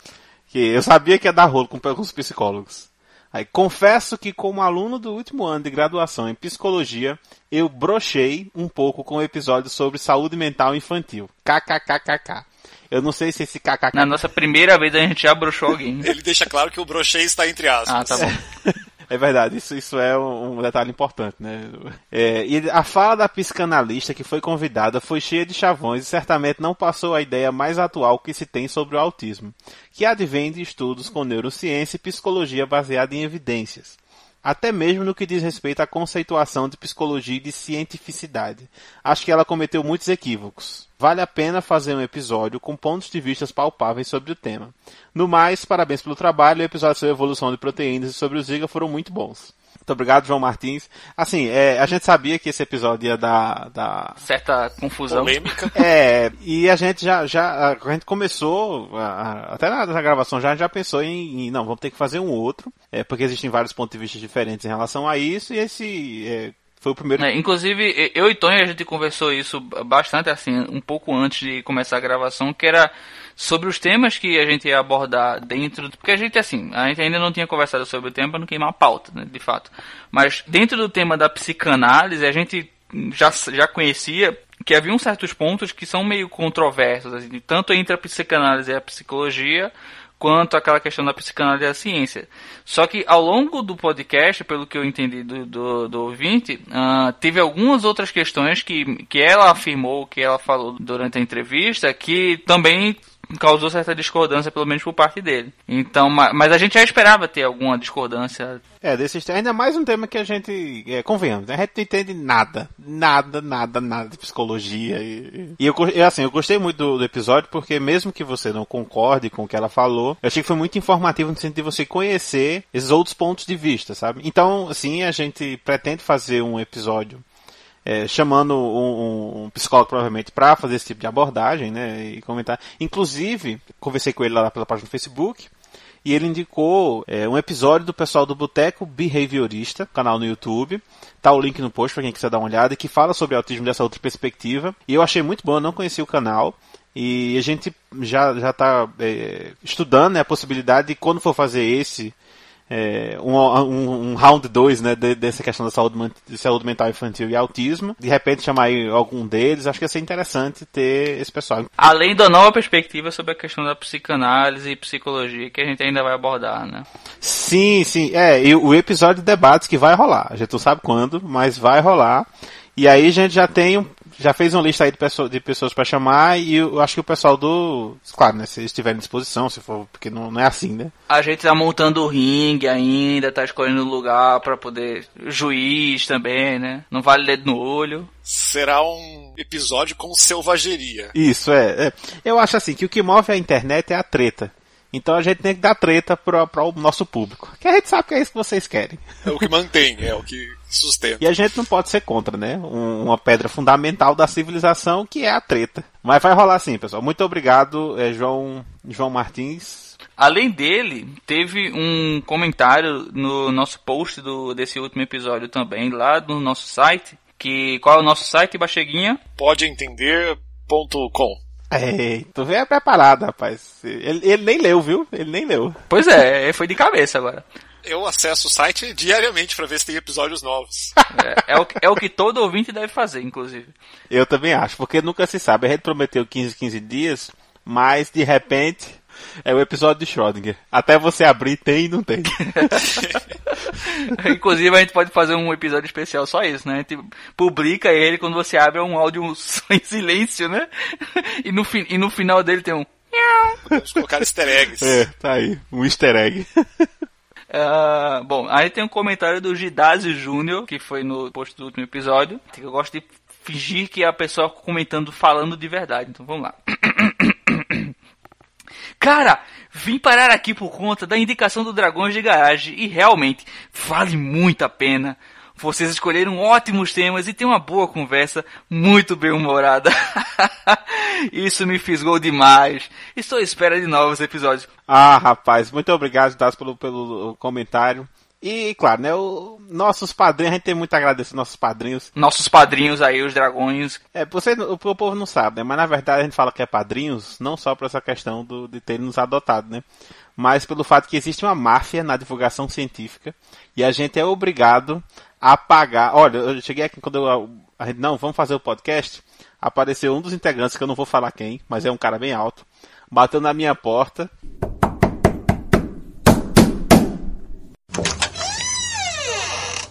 Que eu sabia que ia dar rolo com, com os psicólogos. Aí, confesso que como aluno do último ano de graduação em psicologia, eu brochei um pouco com o episódio sobre saúde mental infantil. KKKKK. Eu não sei se esse KKK... Na nossa primeira vez a gente já broxou alguém. Ele deixa claro que o brochê está entre aspas. Ah, tá bom. É verdade, isso, isso é um, detalhe importante, né? É, e a fala da psicanalista que foi convidada foi cheia de chavões e certamente não passou a ideia mais atual que se tem sobre o autismo, que advém de estudos com neurociência e psicologia baseada em evidências. Até mesmo no que diz respeito à conceituação de psicologia e de cientificidade. Acho que ela cometeu muitos equívocos. Vale a pena fazer um episódio com pontos de vista palpáveis sobre o tema. No mais, parabéns pelo trabalho. O episódio sobre a evolução de proteínas e sobre o Zika foram muito bons. Muito obrigado, João Martins. Assim, é, a gente sabia que esse episódio ia dar, dar Certa confusão. Polêmica. é, e a gente já, já a gente começou, a- a- até na, na gravação já, já pensou em, em, não, vamos ter que fazer um outro, é, porque existem vários pontos de vista diferentes em relação a isso, e esse é, foi o primeiro. É, inclusive, eu e Tonho, a gente conversou isso bastante, assim, um pouco antes de começar a gravação, que era sobre os temas que a gente ia abordar dentro, porque a gente, assim, a gente ainda não tinha conversado sobre o tema para não queimar a pauta, né, de fato. Mas dentro do tema da psicanálise, a gente já, já conhecia que havia certos pontos que são meio controversos, assim, tanto entre a psicanálise e a psicologia, quanto aquela questão da psicanálise e da ciência. Só que ao longo do podcast, pelo que eu entendi do, do, do ouvinte, ah, teve algumas outras questões que, que ela afirmou, que ela falou durante a entrevista, que também causou certa discordância, pelo menos por parte dele. Então, ma- mas a gente já esperava ter alguma discordância. É, desses ainda mais um tema que a gente, é, convenhamos, né? a gente não entende nada, nada, nada, nada de psicologia. E, e eu, assim, eu gostei muito do, do episódio porque mesmo que você não concorde com o que ela falou, eu achei que foi muito informativo no sentido de você conhecer esses outros pontos de vista, sabe? Então, assim, a gente pretende fazer um episódio é, chamando um, um- psicólogo provavelmente para fazer esse tipo de abordagem, né, e comentar. Inclusive, conversei com ele lá pela página do Facebook e ele indicou é, um episódio do pessoal do Boteco Behaviorista, canal no YouTube. Tá o link no post para quem quiser dar uma olhada, que fala sobre autismo dessa outra perspectiva. E eu achei muito bom, eu não conhecia o canal. E a gente já já está estudando né, a possibilidade de quando for fazer esse é, um, um, um round 2 né, de- dessa questão da saúde, de saúde mental infantil e autismo. De repente chamar algum deles, acho que ia ser interessante ter esse pessoal. Além da nova perspectiva sobre a questão da psicanálise e psicologia, que a gente ainda vai abordar, né? Sim, sim. É, e o episódio de debates que vai rolar. A gente não sabe quando, mas vai rolar. E aí a gente já tem um- já fez uma lista aí de, pessoa- de pessoas para chamar e eu acho que o pessoal do, claro, né, se eles estiverem à disposição, se for, porque não, não é assim, né? A gente tá montando o ringue ainda, tá escolhendo o lugar pra poder. Juiz também, né? Não vale dedo no olho. Será um episódio com selvageria. Isso é, é. Eu acho assim que o que move a internet é a treta. Então a gente tem que dar treta para o nosso público. Que a gente sabe que é isso que vocês querem. É o que mantém, é o que sustenta. E a gente não pode ser contra, né? Um- uma pedra fundamental da civilização que é a treta. Mas vai rolar sim, pessoal. Muito obrigado, é, João, João Martins. Além dele, teve um comentário no nosso post do, desse último episódio também, lá no nosso site. Que, qual é o nosso site, Bacheguinha? Podeentender.com Ei, tu veio preparado, rapaz. Ele, ele nem leu, viu? Ele nem leu. Pois é, foi de cabeça agora. Eu acesso o site diariamente para ver se tem episódios novos. É, é o, que- é o que todo ouvinte deve fazer, inclusive. Eu também acho, porque nunca se sabe. A gente prometeu 15, 15 dias, mas de repente é o episódio de Schrödinger. Até você abrir, tem e não tem. Inclusive, a gente pode fazer um episódio especial só isso, né? A gente publica ele quando você abre um áudio em silêncio, né? E no, fi- e no final dele tem um. Vamos colocar easter eggs. É, tá aí. Um easter egg. Ah, bom, aí tem um comentário do Gidásio Júnior, que foi no post do último episódio. Eu gosto de fingir que é a pessoa comentando, falando de verdade. Então vamos lá. Cara, vim parar aqui por conta da indicação do Dragões de Garagem e realmente vale muito a pena. Vocês escolheram ótimos temas e tem uma boa conversa, muito bem humorada. Isso me fisgou demais. Estou à espera de novos episódios. Ah, rapaz, muito obrigado, Das, pelo, pelo comentário. E, claro, né, o, nossos padrinhos, a gente tem muito a agradecer nossos padrinhos. Nossos padrinhos aí, os dragões. É, você, o, o povo não sabe, né, mas na verdade a gente fala que é padrinhos, não só por essa questão do, de terem nos adotado, né, mas pelo fato que existe uma máfia na divulgação científica e a gente é obrigado a pagar. Olha, eu cheguei aqui quando eu, a gente, não, vamos fazer o podcast, apareceu um dos integrantes, que eu não vou falar quem, mas é um cara bem alto, bateu na minha porta,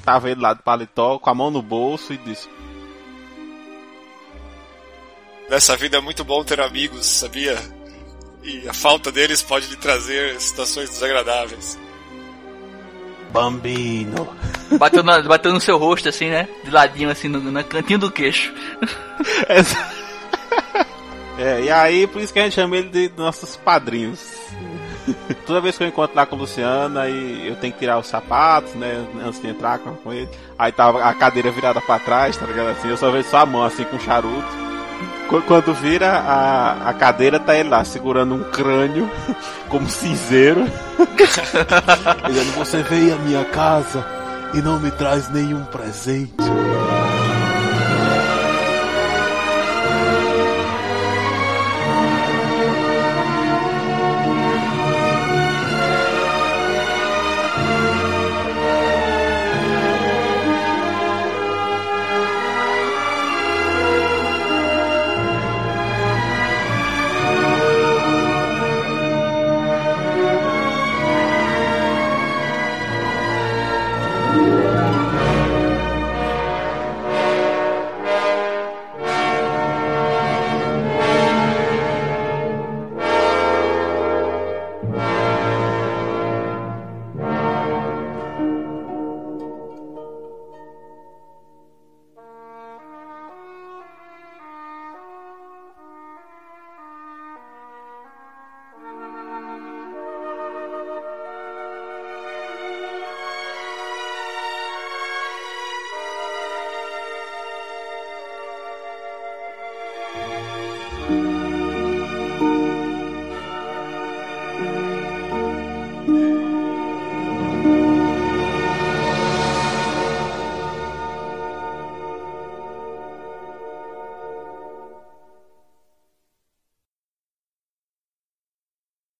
Tava ele lá do paletó, com a mão no bolso e disse: Nessa vida é muito bom ter amigos, sabia? E a falta deles pode lhe trazer situações desagradáveis. Bambino. Bateu, na- bateu no seu rosto, assim, né? De ladinho, assim, no, no cantinho do queixo. É, e aí, por isso que a gente chama ele de nossos padrinhos. Toda vez que eu encontro lá com o Luciano, aí eu tenho que tirar os sapatos, né? Antes de entrar com com ele. Aí tava a cadeira virada pra trás, tá ligado? Assim, eu só vejo só a mão assim com charuto. Qu- Quando vira a, a cadeira, tá ele lá segurando um crânio, como cinzeiro. Dizendo: Você veio à minha casa e não me traz nenhum presente.